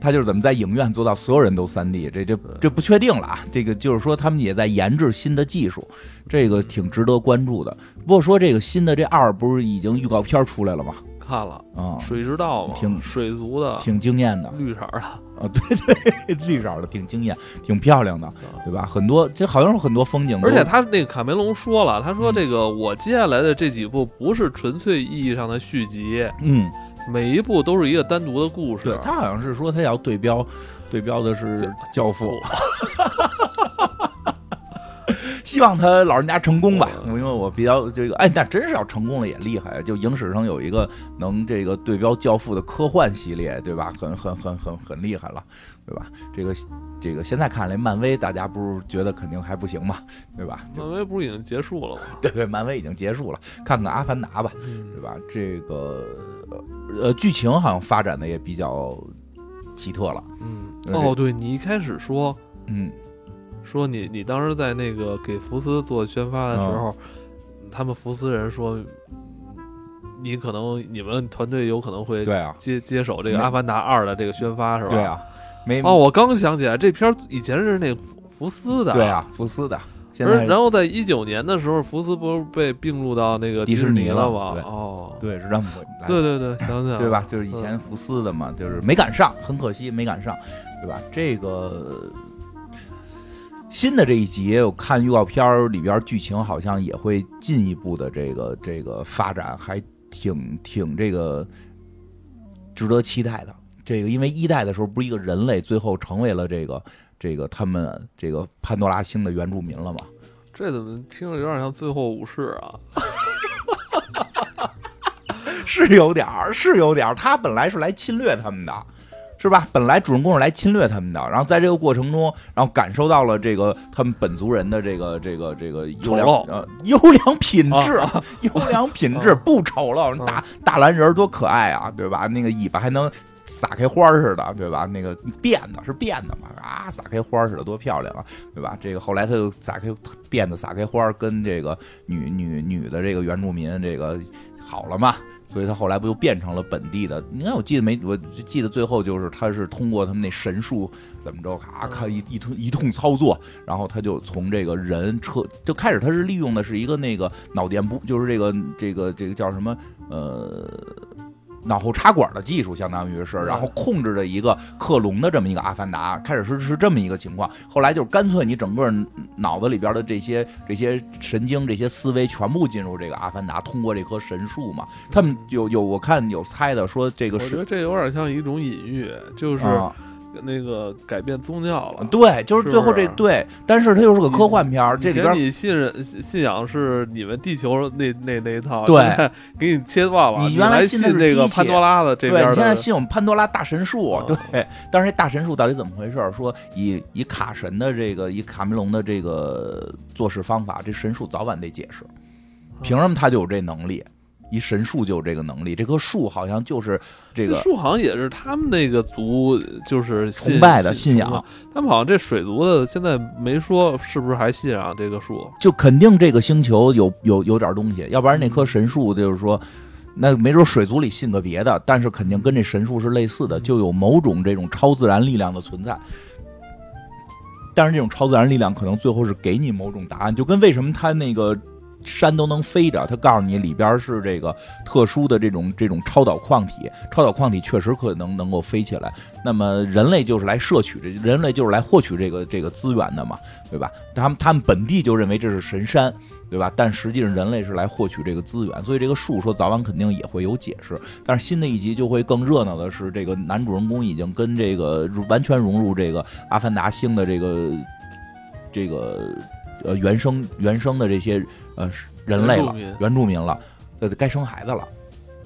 S2: 他就是怎么在影院做到所有人都三 D，这这这不确定了啊。这个就是说他们也在研制新的技术，这个挺值得关注的。不过说这个新的这二不是已经预告片出来了吗？
S1: 看了
S2: 啊，
S1: 水之道嘛，
S2: 挺
S1: 水族的，
S2: 挺惊艳的，
S1: 绿色的
S2: 啊，对 对，绿色的挺惊艳，挺漂亮的，对吧？很多这好像是很多风景，
S1: 而且他那个卡梅隆说了，他说这个我接下来的这几部不是纯粹意义上的续集，
S2: 嗯。
S1: 每一部都是一个单独的故事。
S2: 对他好像是说他要对标，对标的是《教父》，希望他老人家成功吧。因为我比较这个，哎，那真是要成功了也厉害。就影史上有一个能这个对标《教父》的科幻系列，对吧？很很很很很厉害了，对吧？这个这个现在看来，漫威大家不是觉得肯定还不行嘛？对吧？
S1: 漫威不是已经结束了吗？
S2: 对对，漫威已经结束了。看看《阿凡达》吧，对吧？这个。呃，剧情好像发展的也比较奇特了。
S1: 嗯，哦，对你一开始说，
S2: 嗯，
S1: 说你你当时在那个给福斯做宣发的时候，他们福斯人说，你可能你们团队有可能会
S2: 对啊
S1: 接接手这个《阿凡达二》的这个宣发是吧？
S2: 对啊，没
S1: 哦，我刚想起来，这片以前是那福福斯的，
S2: 对啊，福斯的。
S1: 然后在一九年的时候，福斯不是被并入到那个
S2: 迪
S1: 士尼
S2: 了
S1: 吗？
S2: 哦，对，是这么。
S1: 对对对，想想
S2: 对吧？就是以前福斯的嘛，就是没赶上，很可惜没赶上，对吧？这个新的这一集，我看预告片里边剧情好像也会进一步的这个这个发展，还挺挺这个值得期待的。这个因为一代的时候不是一个人类，最后成为了这个。这个他们这个潘多拉星的原住民了吗？
S1: 这怎么听着有点像最后武士啊？
S2: 是有点儿，是有点儿。他本来是来侵略他们的，是吧？本来主人公是来侵略他们的，然后在这个过程中，然后感受到了这个他们本族人的这个这个这个优良呃 优良品质，啊 优良品质不丑陋，大大蓝人多可爱啊，对吧？那个尾巴还能。撒开花似的，对吧？那个辫子是辫子嘛？啊，撒开花似的，多漂亮啊，对吧？这个后来他就撒开辫子，撒开花，跟这个女女女的这个原住民这个好了嘛？所以他后来不就变成了本地的？你看，我记得没？我记得最后就是他是通过他们那神术怎么着，咔咔一一通一通操作，然后他就从这个人车就开始，他是利用的是一个那个脑电波，就是这个这个这个叫什么呃。脑后插管的技术相当于是，然后控制着一个克隆的这么一个阿凡达，开始是是这么一个情况，后来就干脆你整个脑子里边的这些这些神经、这些思维全部进入这个阿凡达，通过这棵神树嘛。他们有有我看有猜的说这个是，我
S1: 觉得这有点像一种隐喻，就是。那个改变宗教了，
S2: 对，就是最后这对，但是它又是个科幻片儿，这里边
S1: 你信任信仰是你们地球那那那一套，
S2: 对，
S1: 给你切断了。
S2: 你原来信
S1: 的是那个潘多拉的这边，
S2: 对，你现在信我们潘多拉大神术，对，但是这大神术到底怎么回事？说以以卡神的这个以卡梅隆的这个做事方法，这神术早晚得解释，凭什么他就有这能力？一神树就有这个能力，这棵树好像就是这个
S1: 树，好像也是他们那个族就是
S2: 崇拜的
S1: 信
S2: 仰。
S1: 他们好像这水族的现在没说是不是还信仰这个树，
S2: 就肯定这个星球有有有点东西，要不然那棵神树就是说，那没准水族里信个别的，但是肯定跟这神树是类似的，就有某种这种超自然力量的存在。但是这种超自然力量可能最后是给你某种答案，就跟为什么他那个。山都能飞着，他告诉你里边是这个特殊的这种这种超导矿体，超导矿体确实可能能够飞起来。那么人类就是来摄取这，人类就是来获取这个这个资源的嘛，对吧？他们他们本地就认为这是神山，对吧？但实际上人类是来获取这个资源，所以这个树说早晚肯定也会有解释。但是新的一集就会更热闹的是，这个男主人公已经跟这个完全融入这个阿凡达星的这个这个。呃，原生原生的这些呃人类了，原住民了，呃，该生孩子了。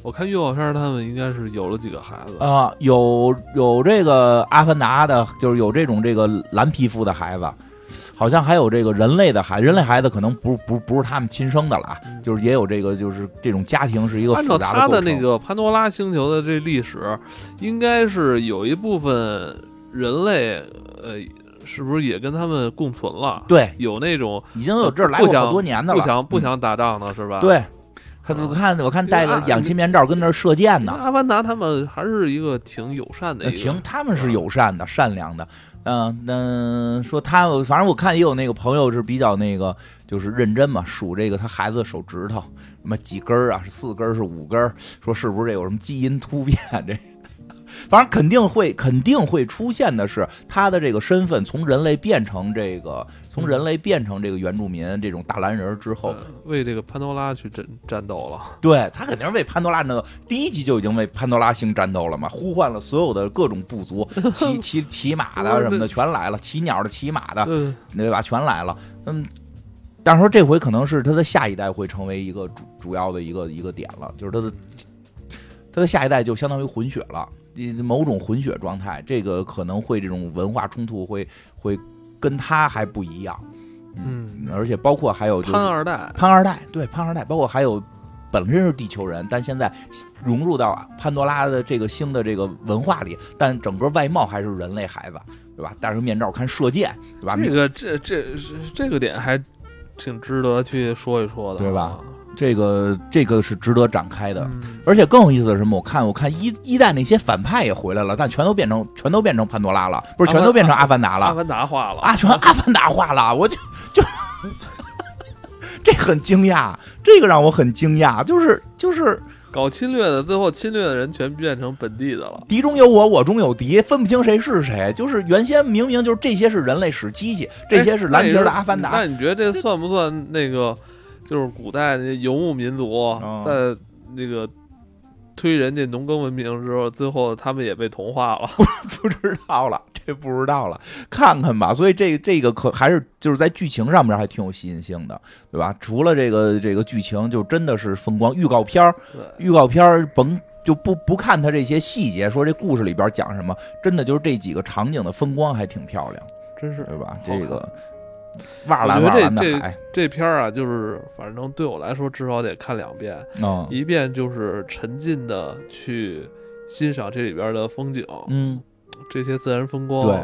S1: 我看预告片，他们应该是有了几个孩子
S2: 啊，有有这个阿凡达的，就是有这种这个蓝皮肤的孩子，好像还有这个人类的孩，人类孩子可能不不不是他们亲生的了啊，
S1: 嗯
S2: 就是也有这个就是这种家庭是一个
S1: 按照他的那个潘多拉星球的这历史，应该是有一部分人类，呃，是不是也跟他们共存了？
S2: 对，
S1: 有那种
S2: 已经有这儿来过好多年的
S1: 不
S2: 了，不
S1: 想不想打仗的是吧？。
S2: 对。他我看我看戴个氧气面罩跟那儿射箭呢，
S1: 阿凡达他们还是一个挺友善的
S2: 挺他们是友善的、善良的。嗯、那说他，反正我看也有那个朋友是比较那个，就是认真嘛，数这个他孩子的手指头，什么几根儿啊，是四根儿是五根儿，说是不是这有什么基因突变这。反正肯定会，肯定会出现的是他的这个身份从人类变成这个，从人类变成这个原住民这种大蓝人之后，
S1: 呃为这个潘多拉去战战斗了。
S2: 对他肯定是为潘多拉那个第一集就已经为潘多拉星战斗了嘛，呼唤了所有的各种部族，骑骑骑马的什么的全来了，骑鸟的、骑马的，
S1: 嗯，
S2: 对吧？全来了。嗯，但是说这回可能是他的下一代会成为一个主主要的一个一个点了，就是他的他的下一代就相当于混血了，某种混血状态，这个可能会这种文化冲突会会跟他还不一样。
S1: 嗯，
S2: 而且包括还有就是
S1: 潘二代，
S2: 潘二代，对潘二代，包括还有本身是地球人，但现在融入到潘多拉的这个星的这个文化里，但整个外貌还是人类孩子，对吧？戴上面罩看射箭，对吧？
S1: 这个这这这个点还挺值得去说一说的，
S2: 对吧？这个这个是值得展开的。
S1: 嗯，
S2: 而且更有意思的是什么？我看我看一一代那些反派也回来了，但全都变成全都变成潘多拉了，不是全都变成阿凡达了
S1: 阿凡达化了
S2: 啊，全阿凡达化了，我就就 这很惊讶，这个让我很惊讶，就是就是
S1: 搞侵略的，最后侵略的人全变成本地的了。
S2: 敌中有我，我中有敌，分不清谁是谁。就是原先明明就是这些是人类使机器，这些是蓝皮的阿凡达。
S1: 那你觉得这算不算那个？就是古代那游牧民族
S2: 哦
S1: 在那个推人家农耕文明之后，最后他们也被同化了。
S2: 不知道了，这不知道了，看看吧。所以这这个可还是就是在剧情上面还挺有吸引性的，对吧？除了这个这个剧情，就真的是风光。预告片儿，预告片儿甭就不不看他这些细节，说这故事里边讲什么，真的就是这几个场景的风光还挺漂亮，
S1: 真是
S2: 对吧？这个瓦
S1: 我觉得这
S2: 蓝的海，
S1: 这片儿啊，就是反正对我来说，至少得看两遍。
S2: 嗯
S1: 一遍就是沉浸的去欣赏这里边的风景，
S2: 嗯
S1: 这些自然风光，
S2: 对，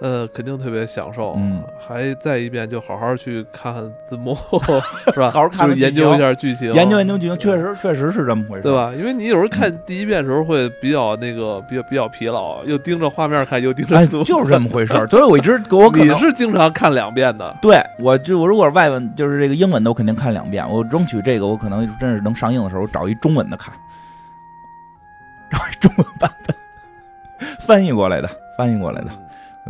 S1: 呃，肯定特别享受。
S2: 嗯，
S1: 还再一遍就好好去看看字幕，是吧？
S2: 好好看看
S1: 就是研究一下剧情，
S2: 研究研究剧情，确实确实是这么回事，
S1: 对？吧？因为你有时候看第一遍的时候会比较那个，比较比较疲劳，又盯着画面看，又盯着
S2: 哎，
S1: 字幕，
S2: 就是这么回事。所以我一直 我可
S1: 是经常看两遍的，
S2: 对我就我如果是外文就是这个英文的，我肯定看两遍。我争取这个，我可能真是能上映的时候找一中文的看，找一中文版本翻译过来的，翻译过来的，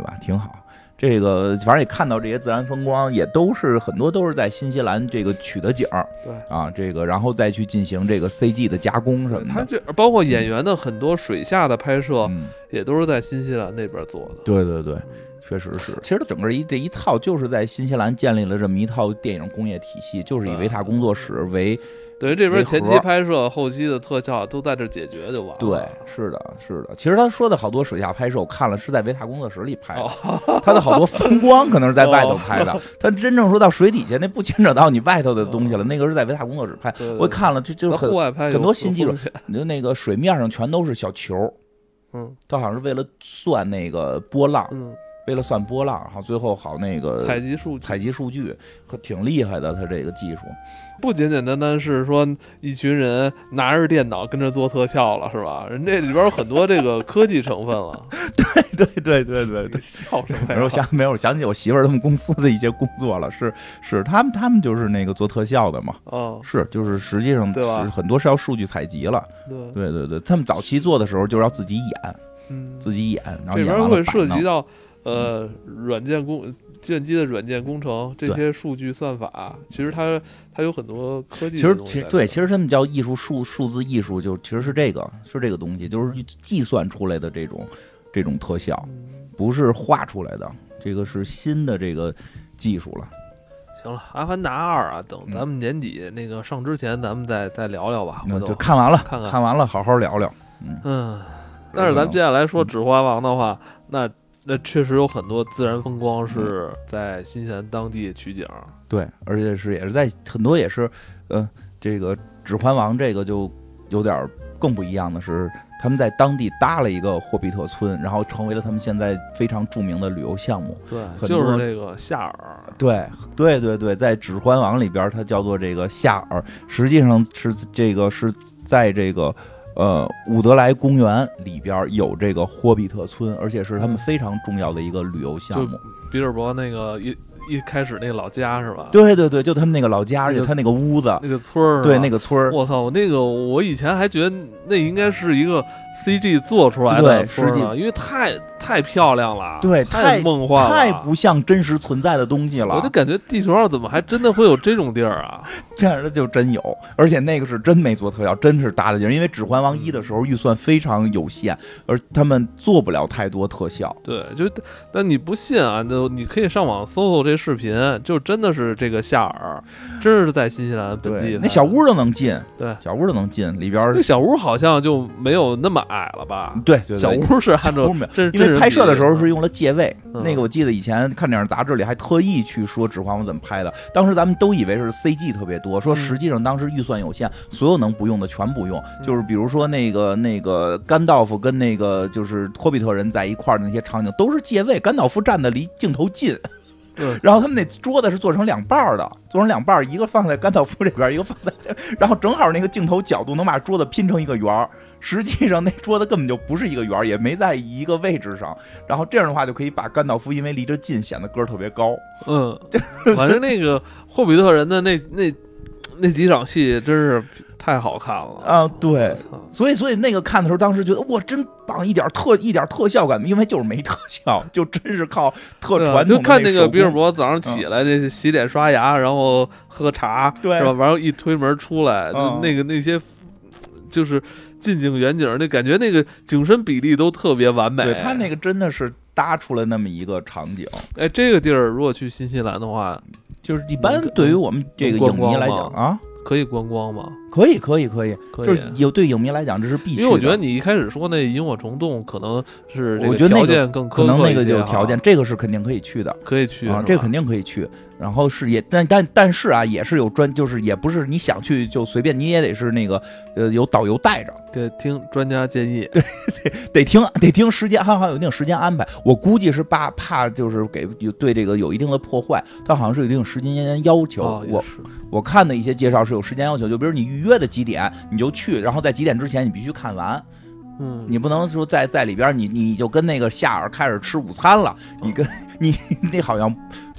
S2: 对吧？挺好。这个反正也看到这些自然风光，也都是很多都是在新西兰这个取的景儿
S1: 对。
S2: 啊，这个然后再去进行这个 CG 的加工什么的。它。
S1: 就包括演员的很多水下的拍摄，
S2: 嗯，
S1: 也都是在新西兰那边做的。
S2: 对对对，确实是。其实它整个一这一套就是在新西兰建立了这么一套电影工业体系，就是以维塔工作室为
S1: 等于这边前期拍摄、后期的特效都在这解决就完了。
S2: 对，是的，是的。其实他说的好多水下拍摄，我看了是在维塔工作室里拍的，
S1: 哦，
S2: 他的好多风光可能是在外头拍的。他真正说到水底下，那不牵扯到你外头的东西了，那个是在维塔工作室拍。
S1: 对对
S2: 我看了，就就
S1: 在
S2: 很很多新技术就那个水面上全都是小球，
S1: 嗯
S2: 他好像是为了算那个波浪，
S1: 嗯，
S2: 为了算波浪，好最后好那个
S1: 采集数据
S2: 采集数据，可挺厉害的。他这个技术，
S1: 不简简单单是说一群人拿着电脑跟着做特效了，是吧？人这里边有很多这个科技成分了。
S2: 对对对对对。
S1: 笑什么呀？
S2: 没有想没有想起我媳妇儿他们公司的一些工作了，是是他们他们就是那个做特效的嘛，
S1: 哦，
S2: 是就是实际上是很多是要数据采集了，
S1: 对，
S2: 对对对，他们早期做的时候就是要自己演
S1: 嗯，
S2: 自己演，然后
S1: 这
S2: 演完了
S1: 边会涉及到呃软件工。计机的软件工程，这些数据算法，其实它它有很多科技
S2: 其实。其实对，其实他们叫艺术数数字艺术，就其实是这个是这个东西，就是计算出来的这种这种特效，
S1: 嗯
S2: 不是画出来的，这个是新的这个技术了。
S1: 行了，《阿凡达二》啊，等
S2: 嗯
S1: 咱们年底那个上之前，咱们再再聊聊吧。
S2: 那就看完了，
S1: 看看
S2: 完了，好好聊聊。
S1: 嗯，但是咱们接下来说《指环王》的话，那那确实有很多自然风光是在新西兰当地取景。
S2: 对，而且是也是在很多也是，呃，这个《指环王》这个就有点更不一样的是，他们在当地搭了一个霍比特村，然后成为了他们现在非常著名的旅游项目。
S1: 对，就是这个夏尔。
S2: 对，对对对，在《指环王》里边，它叫做这个夏尔，实际上是这个是在这个呃伍德莱公园里边有这个霍比特村，而且是他们非常重要的一个旅游项目。
S1: 比尔博那个一一开始那个老家是吧？
S2: 对对对，就他们那个老家，而且他那个屋子，
S1: 那个村儿，
S2: 对那个村儿，
S1: 我操，那个我以前还觉得那应该是一个 CG 做出来的
S2: 实际
S1: 因为太太漂亮了，
S2: 对
S1: 太
S2: 太
S1: 梦幻了，
S2: 太不像真实存在的东西了
S1: 我就。感觉地球上怎么还真的会有这种地儿啊？
S2: 这样的就真有，而且那个是真没做特效，真是搭的劲儿。因为《指环王一》的时候预算非常有限，而他们做不了太多特效。
S1: 对，就但你不信啊？就你可以上网搜搜这视频，就真的是这个夏尔，真是在新西兰本地
S2: 对，那小屋都能进，
S1: 对，
S2: 小屋都能进，里边儿
S1: 那小屋好像就没有那么矮了吧？
S2: 对对对，
S1: 小屋是按照
S2: 小屋因为拍摄的时候是
S1: 用
S2: 用了借位，
S1: 嗯。
S2: 那个我记得以前看电影杂志里还特意去说《指环王》怎么拍的，当时咱们都以为是 CG 特别多，说
S1: 嗯。
S2: 实际上当时预算有限，所有能不用的全不用，
S1: 嗯。
S2: 就是比如说那个那个甘道夫跟那个就是托比特人在一块儿的那些场景都是借位，甘道夫站的离镜头近，
S1: 对
S2: 然后他们那桌子是做成两半儿的，做成两半儿，一个放在甘道夫这边，一个放在，然后正好那个镜头角度能把桌子拼成一个圆儿。实际上那桌子根本就不是一个圆儿，也没在一个位置上。然后这样的话就可以把甘道夫因为离着近显得个儿特别高。
S1: 嗯，反正那个霍比特人的那那那几场戏真是太好看了。
S2: 啊对。所以，所以那个看的时候，当时觉得哇，真棒，一点特一点特效感，因为就是没特效，就真是靠特传统的
S1: 就看那个比尔博早上起来那洗脸刷牙，然后喝茶，
S2: 对。
S1: 是吧？完后一推门出来，那个那些就是近景远景，那感觉那个景深比例都特别完美。
S2: 对他那个真的是搭出了那么一个场景，
S1: 哎，这个地儿如果去新西兰的话，
S2: 就是一般对于我们这个影迷来讲啊，
S1: 可以观光吗？
S2: 可以，可以，可以，
S1: 可以
S2: 就是有对影迷来讲这是必须的。
S1: 因为我觉得你一开始说那萤火虫洞可能是
S2: 我觉得那个
S1: 条件更
S2: 可能那个就有条件，这个是肯定可以去的。
S1: 可以去
S2: 啊，这个肯定可以去。然后是也，但但但是啊，也是有专，就是也不是你想去就随便，你也得是那个呃有导游带着，
S1: 得听专家建议。
S2: 对得听得听时间，还好像有一定时间安排。我估计是怕怕就是给对这个有一定的破坏，它好像是有一定时间要求。
S1: 哦，
S2: 我我看的一些介绍是有时间要求，就比如你预约的几点你就去，然后在几点之前你必须看完，
S1: 嗯，
S2: 你不能说在在里边你你就跟那个夏尔开始吃午餐了，你跟 你那好像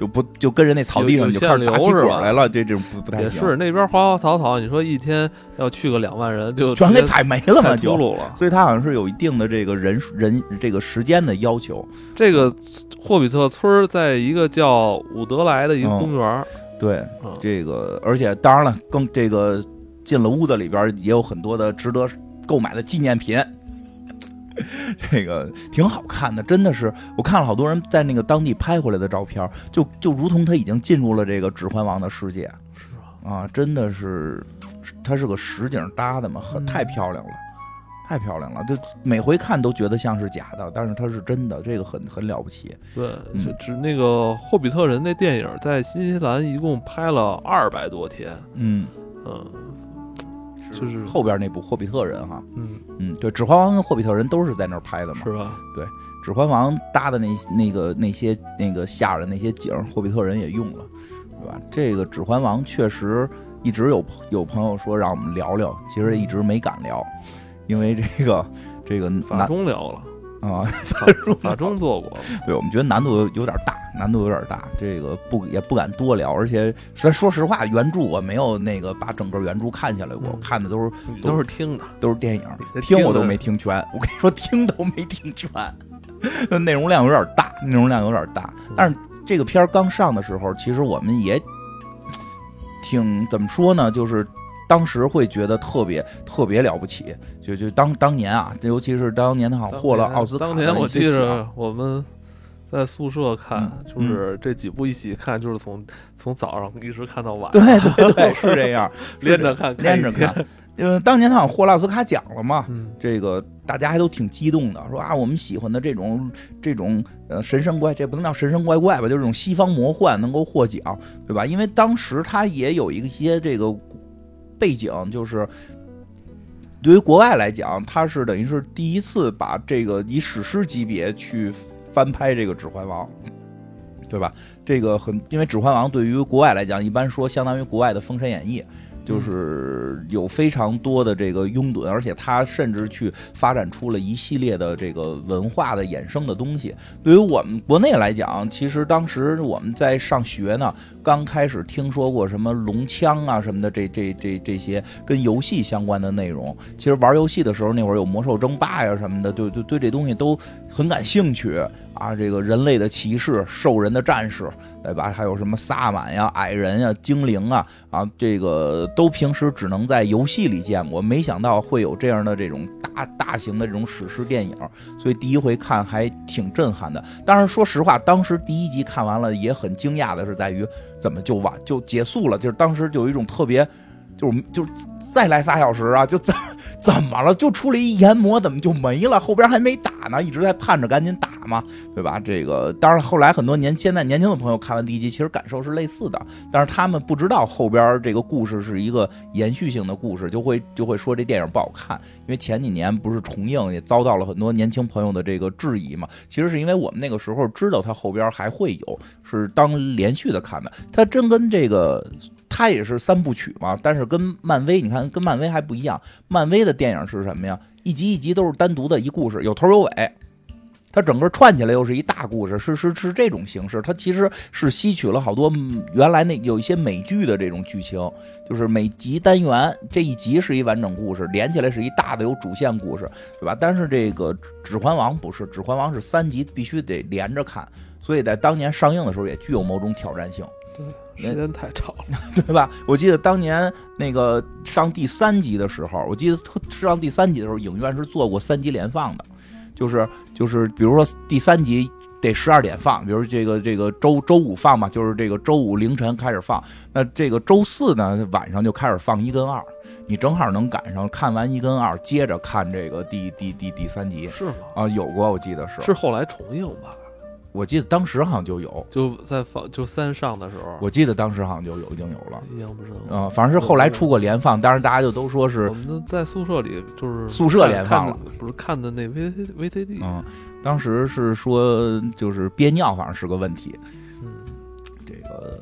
S2: 就不就跟人那草地上你就开始打起
S1: 限流是吧
S2: 果来了，这这种不不太
S1: 也
S2: 行。
S1: 是那边花花草草，你说一天要去个两万人，就
S2: 全给踩没了嘛，
S1: 太
S2: 就。所以它好像是有一定的这个人数人这个时间的要求。
S1: 这个霍比特村儿在一个叫伍德莱的一个
S2: 嗯
S1: 公园儿，
S2: 对，
S1: 嗯
S2: 这个而且当然了，更这个进了屋子里边也有很多的值得购买的纪念品。这个挺好看的，真的是我看了好多人在那个当地拍回来的照片，就就如同他已经进入了这个《指环王》的世界
S1: 是啊？
S2: 啊！真的是，它是个实景搭的嘛，很
S1: 嗯
S2: 太漂亮了，太漂亮了，就每回看都觉得像是假的，但是它是真的，这个很很了不起。
S1: 对，
S2: 嗯
S1: 就只那个《霍比特人》那电影在新西兰一共拍了二百多天，
S2: 嗯，
S1: 嗯就是
S2: 后边那部《霍比特人》哈，
S1: 嗯，
S2: 嗯，对，《指环王》跟《霍比特人》都是在那儿拍的嘛。
S1: 是吧？
S2: 《对指环王》搭的那那个那些那个下的那些景儿，霍比特人也用了，对吧？这个《指环王》确实一直有有朋友说让我们聊聊，其实一直没敢聊，因为这个这个
S1: 法
S2: 难
S1: 中聊了，
S2: 啊，
S1: 法 法中做过，
S2: 对我们觉得难度有有点大，难度有点大，这个不也不敢多聊，而且咱说实话，原著我没有那个把整个原著看下来过，
S1: 嗯
S2: 看的都是
S1: 你都是听的，
S2: 都是电影，听我都没听全。我跟你说，听都没听全，内容量有点大，内容量有点大。但是这个片儿刚上的时候，其实我们也挺怎么说呢，就是。当时会觉得特别特别了不起，就就当当年啊，尤其是当年他好像获了奥斯卡
S1: 当
S2: 的
S1: 年我记
S2: 一些奖。
S1: 着我们在宿舍看，
S2: 嗯
S1: 就是这几部一起看，就是从从早上一直看到晚，
S2: 对对对，是这样，
S1: 连着看，
S2: 连着看。呃，当年他好像获了奥斯卡奖了嘛，
S1: 嗯。
S2: 这个大家还都挺激动的，说啊，我们喜欢的这种这种呃神神怪，这不能叫神神怪怪吧，就是这种西方魔幻能够获奖，对吧？因为当时他也有一些这个背景，就是对于国外来讲，他是等于是第一次把这个以史诗级别去翻拍这个《指环王》。对吧？这个很，因为《指环王》对于国外来讲，一般说相当于国外的《封神演义》，就是有非常多的这个拥趸，而且它甚至去发展出了一系列的这个文化的衍生的东西。对于我们国内来讲，其实当时我们在上学呢，刚开始听说过什么龙枪啊什么的，这这这这些跟游戏相关的内容。其实玩游戏的时候，那会儿有魔兽争霸呀什么的，对对对，这东西都很感兴趣啊。这个人类的骑士、兽人的战士，对吧？还有什么萨满呀、矮人呀、精灵啊啊，这个都平时只能在游戏里见过，没想到会有这样的这种大大型的这种史诗电影，所以第一回看还挺震撼的。当然，说实话，当时第一集看完了也很惊讶的是在于怎么就完就结束了，就是当时就有一种特别。就是就是再来仨小时啊，就怎怎么了？就出了一炎魔，怎么就没了？后边还没打呢，一直在盼着赶紧打嘛，对吧？这个当然，后来很多年现在年轻的朋友看完第一集，其实感受是类似的，但是他们不知道后边这个故事是一个延续性的故事，就会就会说这电影不好看。因为前几年不是重映，也遭到了很多年轻朋友的这个质疑嘛。其实是因为我们那个时候知道它后边还会有，是当连续的看的。它真跟这个。它也是三部曲嘛，但是跟漫威，你看跟漫威还不一样。漫威的电影是什么呀？一集一集都是单独的一故事，有头有尾。它整个串起来又是一大故事，是是是这种形式。它其实是吸取了好多原来那有一些美剧的这种剧情，就是每集单元这一集是一完整故事，连起来是一大的有主线故事，对吧？但是这个《指环王》不是，《指环王》是三集必须得连着看，所以在当年上映的时候也具有某种挑战性。
S1: 对，时间太长了，
S2: 对吧？我记得当年那个上第三集的时候，我记得上第三集的时候，影院是做过三集连放的，就是就是，比如说第三集得十二点放，比如这个这个周周五放嘛，就是这个周五凌晨开始放，那这个周四呢晚上就开始放一跟二，你正好能赶上看完一跟二，接着看这个第第第第三集
S1: 是吗？
S2: 啊，有过，我记得是，
S1: 是后来重映吧？
S2: 我记得当时好像就有，
S1: 就在放就三上的时候，
S2: 我记得当时好像就有，已经有了。
S1: 印象不深
S2: 啊、反正是后来出过连放，当然大家就都说是
S1: 我们都在宿舍里，就是
S2: 宿舍连放了，
S1: 不是看的那 V V C D，
S2: 嗯，当时是说就是憋尿，反正是个问题。
S1: 嗯，
S2: 这个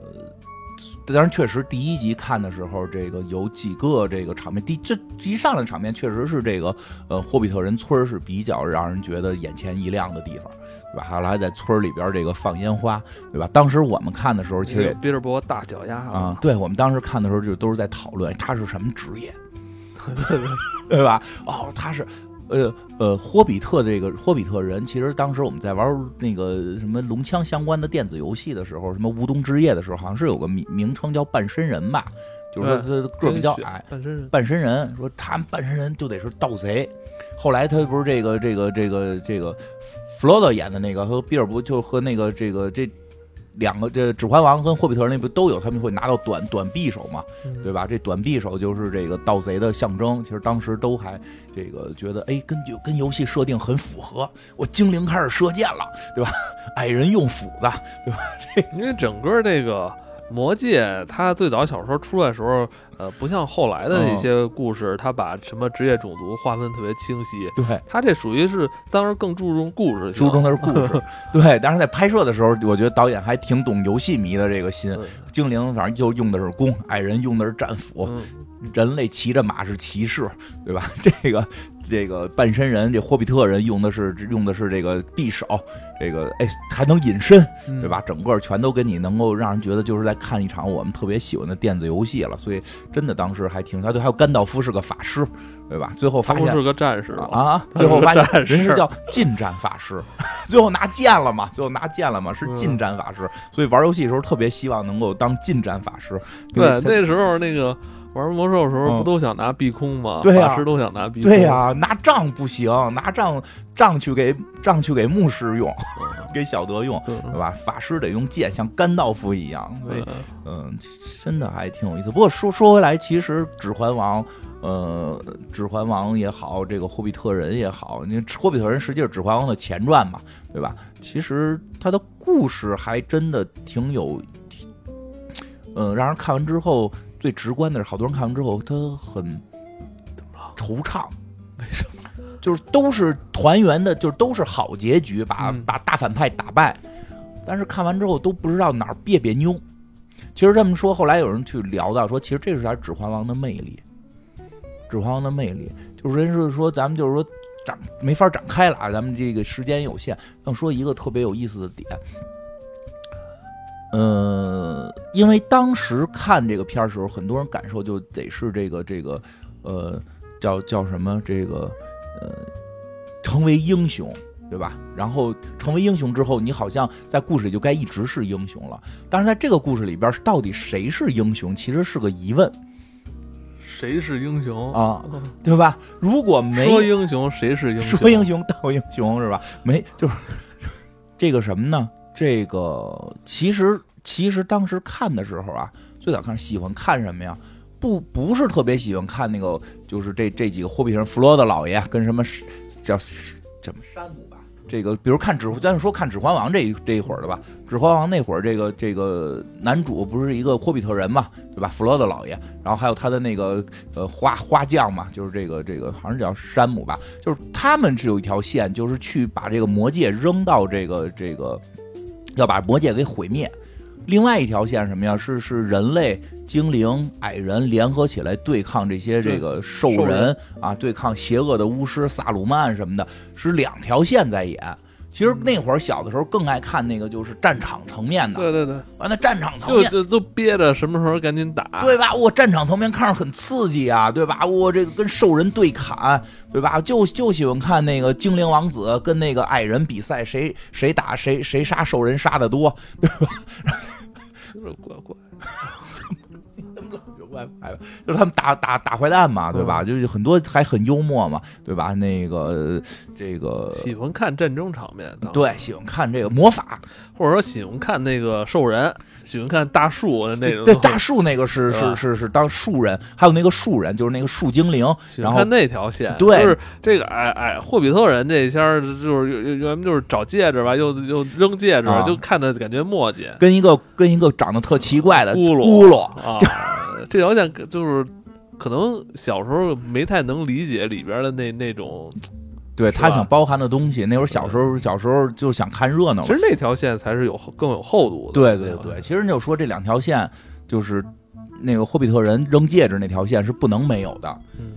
S2: 当然确实第一集看的时候，这个有几个这个场面，第这一上来场面确实是这个呃霍比特人村是比较让人觉得眼前一亮的地方，对吧？后来在村里边这个放烟花，对吧？当时我们看的时候，其实也
S1: 比尔博大脚丫
S2: 啊，，对我们当时看的时候就都是在讨论他是什么职业，对吧？哦，他是。呃呃，霍比特这个霍比特人，其实当时我们在玩那个什么龙枪相关的电子游戏的时候，什么无冬之夜的时候，好像是有个名名称叫半身人吧，就是说他个儿比较矮，
S1: 半身人，
S2: 半身人，说他们半身人就得是盗贼。后来他不是这个这个这个这个弗罗多演的那个和比尔不就和那个这个这两个这指环王跟霍比特人那不都有，他们会拿到短短匕首嘛，对吧？这短匕首就是这个盗贼的象征。其实当时都还这个觉得，哎，跟就跟游戏设定很符合。我精灵开始射箭了，对吧？矮人用斧子，对吧？
S1: 这因为整个这个魔戒，它最早小说出来的时候，呃，不像后来的那些故事，它把什么职业种族划分特别清晰。
S2: 对，
S1: 它这属于是当时更注重故事性，
S2: 书中的是故事。对，当时在拍摄的时候，我觉得导演还挺懂游戏迷的这个心。
S1: 嗯
S2: 精灵反正就用的是弓，矮人用的是战斧，
S1: 嗯
S2: 人类骑着马是骑士，对吧？这个这个半身人，这霍比特人用的是用的是这个匕首，这个哎还能隐身，
S1: 嗯
S2: 对吧？整个全都给你能够让人觉得就是在看一场我们特别喜欢的电子游戏了。所以真的当时还挺，他对，还有甘道夫是个法师，对吧？最后发现
S1: 是个战士吗？
S2: 啊，最后发现人是叫近战法师，最后拿剑了嘛，最后拿剑了嘛，是近战法师。所以玩游戏的时候特别希望能够当近战法师。
S1: 对，那时候那个玩魔兽的时候，
S2: 嗯
S1: 不都想拿碧空吗？
S2: 对呀
S1: 法师都想拿碧空。
S2: 对呀、拿杖不行，拿杖杖去给杖去给牧师用，给小德用，
S1: 嗯，
S2: 对吧？法师得用剑，像甘道夫一样。所以
S1: 对，
S2: 嗯，真的还挺有意思。不过说说回来，其实《指环王》呃，指环王也好，这个霍比特人也好，你霍比特人实际是指环王的前传嘛，对吧？其实他的故事还真的挺有，嗯，让人看完之后最直观的是，好多人看完之后他很惆怅，
S1: 为什么？
S2: 就是都是团圆的，就是都是好结局，把
S1: 嗯
S2: 把大反派打败，但是看完之后都不知道哪儿别别扭。其实这么说，后来有人去聊到说，其实这是点《指环王》的魅力，《指环王》的魅力就是人是说咱们就是说展没法展开了啊，咱们这个时间有限，要说一个特别有意思的点。呃，因为当时看这个片儿的时候，很多人感受就得是这个这个，呃，叫叫什么这个，呃，成为英雄，对吧？然后成为英雄之后，你好像在故事里就该一直是英雄了。但是在这个故事里边，到底谁是英雄，其实是个疑问
S1: 谁是英雄？
S2: 啊，对吧？如果没
S1: 说英雄，谁是英雄？
S2: 说英雄道英雄是吧？没，就是这个什么呢？这个其实其实当时看的时候啊，最早看喜欢看什么呀？不不是特别喜欢看那个，就是这这几个霍比特人，弗洛德老爷跟什么叫什么山姆吧？这个比如看指，咱说看《指环王》这一这一会儿的吧，《指环王》那会儿，这个这个男主不是一个霍比特人嘛，对吧？弗洛德老爷，然后还有他的那个呃花花匠嘛，就是这个这个好像叫山姆吧，就是他们是有一条线，就是去把这个魔戒扔到这个这个，要把魔界给毁灭。另外一条线是什么呀？是是人类、精灵、矮人联合起来对抗这些这个兽
S1: 兽人
S2: 啊，对抗邪恶的巫师萨鲁曼什么的，是两条线在演。其实那会儿小的时候更爱看那个就是战场层面的，
S1: 对对对，
S2: 完了战场层面。
S1: 就就都憋着什么时候赶紧打。
S2: 对吧？我战场层面看着很刺激啊，对吧？我这个跟兽人对砍，对吧？就就喜欢看那个精灵王子跟那个矮人比赛，谁谁打谁谁杀兽人杀的多，
S1: 听着怪怪。
S2: 有怪 拍就是他们打打打坏蛋嘛，对吧？就是很多还很幽默嘛，对吧？那个这个
S1: 喜欢看战争场面的，
S2: 对，喜欢看这个魔法，
S1: 或者说喜欢看那个兽人，喜欢看大树的那种。
S2: 对大树那个是
S1: 是
S2: 是是是当树人，还有那个树人，就是那个树精灵，然后
S1: 喜欢看那条线，
S2: 对
S1: 就是这个哎哎霍比特人这一下儿就是原们就是找戒指吧，又又扔戒指，
S2: 啊
S1: 就看的感觉墨迹。
S2: 跟一个跟一个长得特奇怪的
S1: 咕噜
S2: 咕噜，
S1: 啊，这条线就是可能小时候没太能理解里边的那那种，
S2: 对他想包含的东西，那会儿小时候小时候就想看热闹嘛
S1: 其。实那条线才是有更有厚度的。
S2: 对对对，其实你就说这两条线，就是那个霍比特人扔戒指那条线是不能没有的，
S1: 嗯，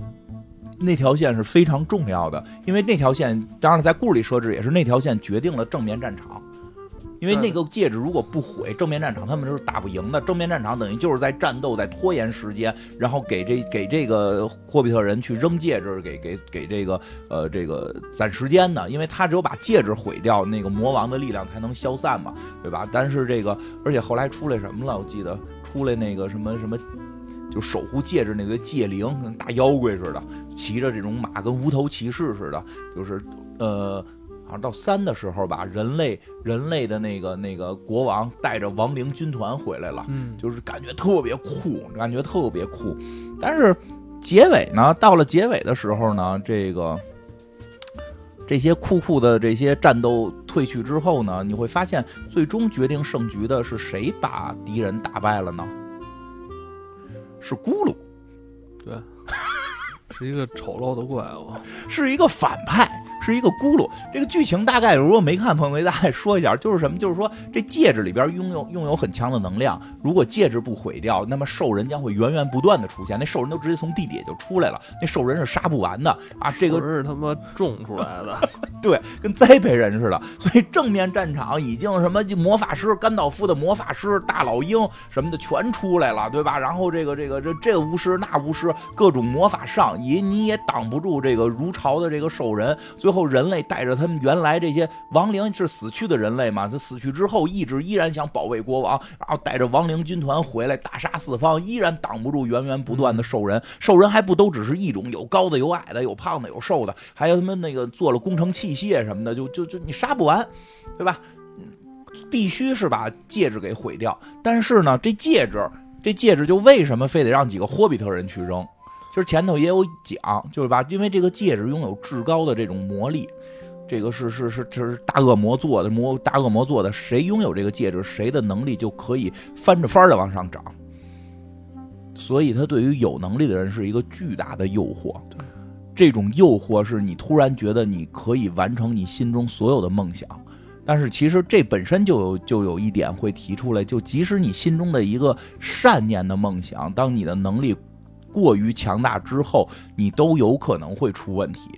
S2: 那条线是非常重要的，因为那条线当然了在故事里设置也是那条线决定了正面战场。因为那个戒指如果不毁，正面战场他们是打不赢的。正面战场等于就是在战斗，在拖延时间，然后给这给这个霍比特人去扔戒指，给给给这个呃这个攒时间的。因为他只有把戒指毁掉，那个魔王的力量才能消散嘛，对吧？但是这个，而且后来出来什么了？我记得出来那个什么什么。就守护戒指那个戒灵，跟大妖怪似的，骑着这种马，跟无头骑士似的，就是呃，好像到三的时候吧，人类人类的那个那个国王带着亡灵军团回来了，
S1: 嗯，
S2: 就是感觉特别酷，感觉特别酷。但是结尾呢，到了结尾的时候呢，这个这些酷酷的这些战斗退去之后呢，你会发现，最终决定胜局的是谁把敌人打败了呢？是咕噜。
S1: 对，是一个丑陋的怪物。
S2: 是一个反派，是一个咕噜。这个剧情大概如果没看的朋友，给大家说一下，就是什么？就是说这戒指里边拥有拥有很强的能量，如果戒指不毁掉，那么兽人将会源源不断的出现。那兽人都直接从地底下就出来了，那兽人是杀不完的啊！这个
S1: 是他妈种出来的，
S2: 对，跟栽培人似的。所以正面战场已经什么魔法师甘道夫的魔法师、大老鹰什么的全出来了，对吧？然后这个这个这这巫师那巫师各种魔法上，也你也挡不住这个如潮的这个兽人。最后人类带着他们原来这些亡灵是死去的人类嘛，他死去之后意志依然想保卫国王，然后带着亡灵军团回来大杀四方，依然挡不住源源不断的兽人。兽人还不都只是一种，有高的，有矮的，有胖的，有瘦的，还有他们那个做了工程器械什么的，就就就你杀不完，对吧？嗯必须是把戒指给毁掉。但是呢，这戒指，这戒指就为什么非得让几个霍比特人去扔？其实前头也有讲，就是吧，因为这个戒指拥有至高的这种魔力，这个是是是这是大恶魔做的魔大恶魔做的，谁拥有这个戒指，谁的能力就可以翻着番的往上涨。所以，它对于有能力的人是一个巨大的诱惑。这种诱惑是你突然觉得你可以完成你心中所有的梦想，但是其实这本身就有就有一点会提出来，就即使你心中的一个善念的梦想，当你的能力过于强大之后，你都有可能会出问题。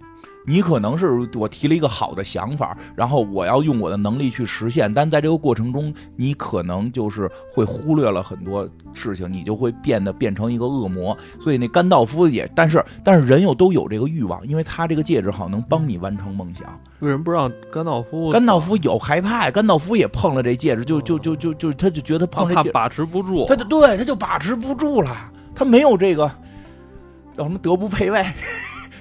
S2: 你可能是我提了一个好的想法，然后我要用我的能力去实现，但在这个过程中，你可能就是会忽略了很多事情，你就会变得变成一个恶魔。所以那甘道夫也，但是 但是人又都有这个欲望，因为他这个戒指好像能帮你完成梦想。
S1: 为什么不让甘道夫？
S2: 甘道夫有害怕，甘道夫也碰了这戒指，就就就就就他就觉得碰这戒指
S1: 把持不住，
S2: 他就对他就把持不住了，他没有这个叫什么德不配位。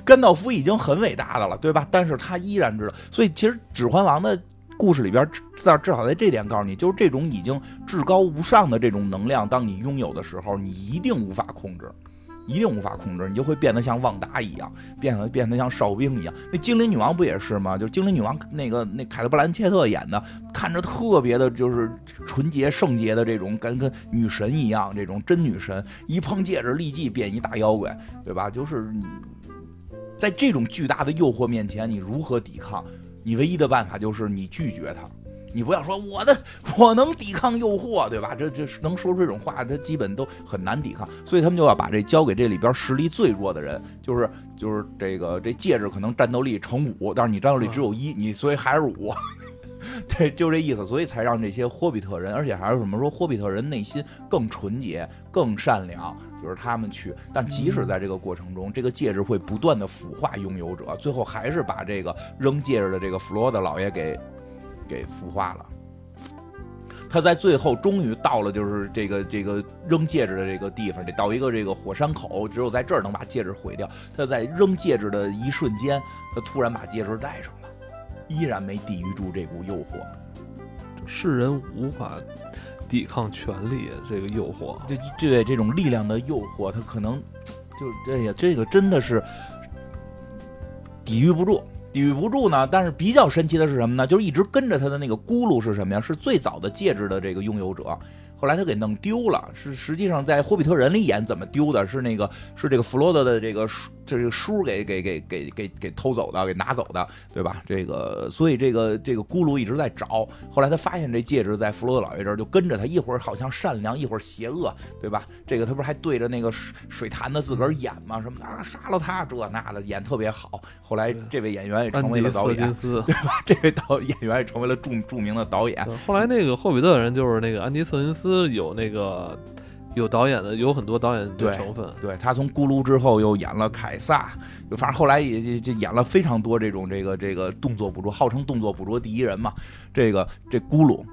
S2: 甘道夫已经很伟大的了，对吧？但是他依然知道，所以其实《指环王》的故事里边，至至少在这点告诉你，就是这种已经至高无上的这种能量，当你拥有的时候，你一定无法控制，一定无法控制，你就会变得像旺达一样，变得变得像哨兵一样。那精灵女王不也是吗？就是精灵女王那个那凯特·布兰切特演的，看着特别的，就是纯洁圣洁的这种，跟跟女神一样，这种真女神，一碰戒指立即变一大妖怪，对吧？就是。在这种巨大的诱惑面前，你如何抵抗？你唯一的办法就是你拒绝他。你不要说我的，我能抵抗诱惑，对吧？这这能说出这种话，他基本都很难抵抗。所以他们就要把这交给这里边实力最弱的人，就是就是这个这戒指可能战斗力乘五，但是你战斗力只有一，你所以还是五。对，就这意思，所以才让这些霍比特人，而且还是什么说，霍比特人内心更纯洁、更善良，就是他们去。但即使在这个过程中，这个戒指会不断的腐化拥有者，最后还是把这个扔戒指的这个弗罗德老爷给给孵化了。他在最后终于到了，就是这个这个扔戒指的这个地方，得到一个这个火山口，只有在这儿能把戒指毁掉。他在扔戒指的一瞬间，他突然把戒指戴上了。依然没抵御住这股诱惑，
S1: 世人无法抵抗权力这个诱惑，
S2: 这对这种力量的诱惑，他可能就这呀，这个真的是抵御不住，抵御不住呢。但是比较神奇的是什么呢？就是一直跟着他的那个咕噜是什么呀？是最早的戒指的这个拥有者。后来他给弄丢了，是实际上在《霍比特人》里演怎么丢的？是那个是这个弗罗德的这个书，这个书给给给给给给偷走的，给拿走的，对吧？这个所以这个这个咕噜一直在找。后来他发现这戒指在弗罗德老爷这儿，就跟着他，一会儿好像善良，一会儿邪恶，对吧？这个他不是还对着那个水水潭子自个儿演吗？什么的啊，杀了他这那的，演特别好。后来这位演员也成为了导演，对吧？这位导演员也成为了著著名的导演。
S1: 后来那个霍比特人就是那个安迪·瑟琳斯。有那个有导演的，有很多导演的成分。
S2: 对他从《咕噜》之后又演了凯撒，就反正后来也就演了非常多这种这个这个动作捕捉，号称动作捕捉第一人嘛。这个这咕噜，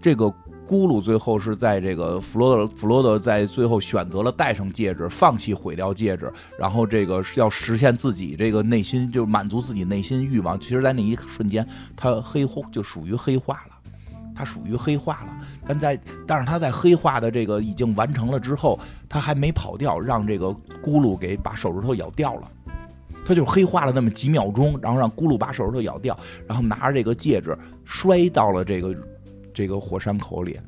S2: 这个咕噜最后是在这个弗罗德弗罗德在最后选择了戴上戒指，放弃毁掉戒指，然后这个要实现自己这个内心，就满足自己内心欲望。其实，在那一瞬间，他黑化就属于黑化了。它属于黑化了，但在但是它在黑化的这个已经完成了之后，它还没跑掉，让这个咕噜给把手指头咬掉了。他就黑化了那么几秒钟，然后让咕噜把手指头咬掉，然后拿着这个戒指摔到了这个这个火山口里。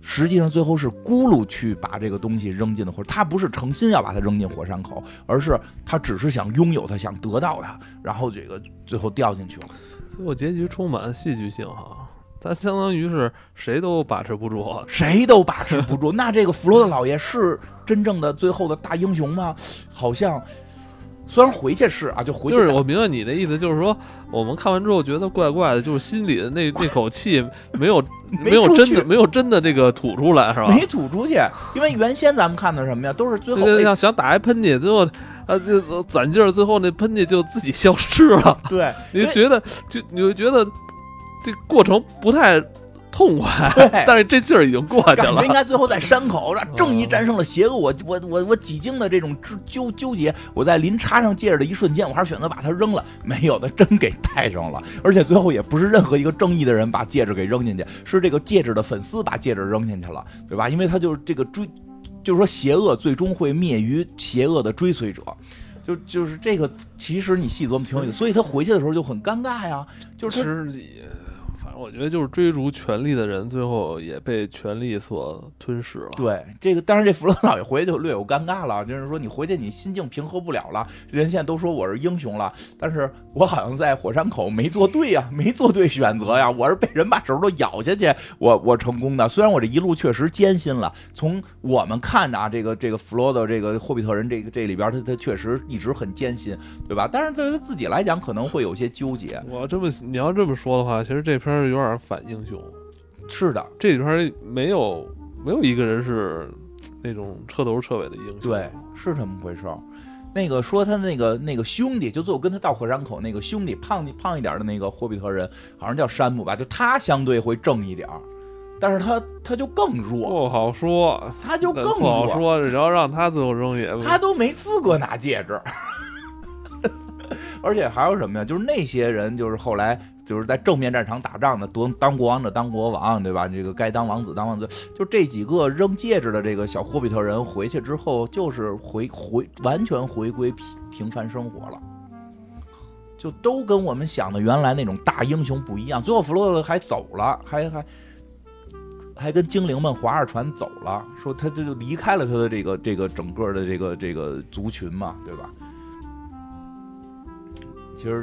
S2: 实际上最后是咕噜去把这个东西扔进了火，他不是诚心要把它扔进火山口，而是他只是想拥有它，想得到它，然后这个最后掉进去了。
S1: 最后结局充满戏剧性哈。他相当于是谁都把持不住，
S2: 谁都把持不住。那这个弗罗德老爷是真正的最后的大英雄吗？好像虽然回去是啊，就回去。
S1: 就是我明白你的意思，就是说我们看完之后觉得怪怪的，就是心里的那那口气没有没有真的没有真的这个吐出来，是吧？
S2: 没吐出去，因为原先咱们看的什么呀，都是最后
S1: 想想打一喷嚏，最后啊就攒劲儿，最后那喷嚏就自己消失了。
S2: 对，
S1: 你就觉得就你就觉得。这过程不太痛快，但是这劲儿已经过去了。
S2: 应该最后在山口，让正义战胜了邪恶。我我我我几经的这种纠纠结，我在临插上戒指的一瞬间，我还是选择把它扔了。没有的，真给戴上了。而且最后也不是任何一个正义的人把戒指给扔进去，是这个戒指的粉丝把戒指扔进去了，对吧？因为他就是这个追。就是说邪恶最终会灭于邪恶的追随者。就就是这个，其实你细琢磨挺有意思，所以他回去的时候就很尴尬呀。就是
S1: 我觉得就是追逐权力的人，最后也被权力所吞噬了。
S2: 对这个，当然这弗洛老爷回去就略有尴尬了，就是说你回去你心境平和不了了。人现在都说我是英雄了，但是我好像在火山口没做对呀，没做对选择呀，我是被人把手都咬下去，我我成功的。虽然我这一路确实艰辛了，从我们看着啊，这个这个弗洛的这个霍比特人这个这里边他他确实一直很艰辛，对吧？但是对他自己来讲可能会有些纠结。
S1: 我要这么你要这么说的话，其实这片儿有点反英雄。
S2: 是的，
S1: 这里边没有没有一个人是那种彻头彻尾的英雄。
S2: 对，是这么回事儿。那个说他那个那个兄弟，就最后跟他到火山口那个兄弟胖胖一点的那个霍比特人，好像叫山姆吧，就他相对会正一点儿，但是他他就更弱，
S1: 不好说，
S2: 他就更
S1: 不好
S2: 弱，
S1: 说。只要让他最后扔也
S2: 他都没资格拿戒指。而且还有什么呀？就是那些人，就是后来就是在正面战场打仗的，当当国王的当国王，对吧？这个该当王子当王子，就这几个扔戒指的这个小霍比特人回去之后，就是回回完全回归平平凡生活了。就都跟我们想的原来那种大英雄不一样。最后弗洛多还走了，还还还跟精灵们划着船走了，说他这就离开了他的这个这个整个的这个这个族群嘛，对吧？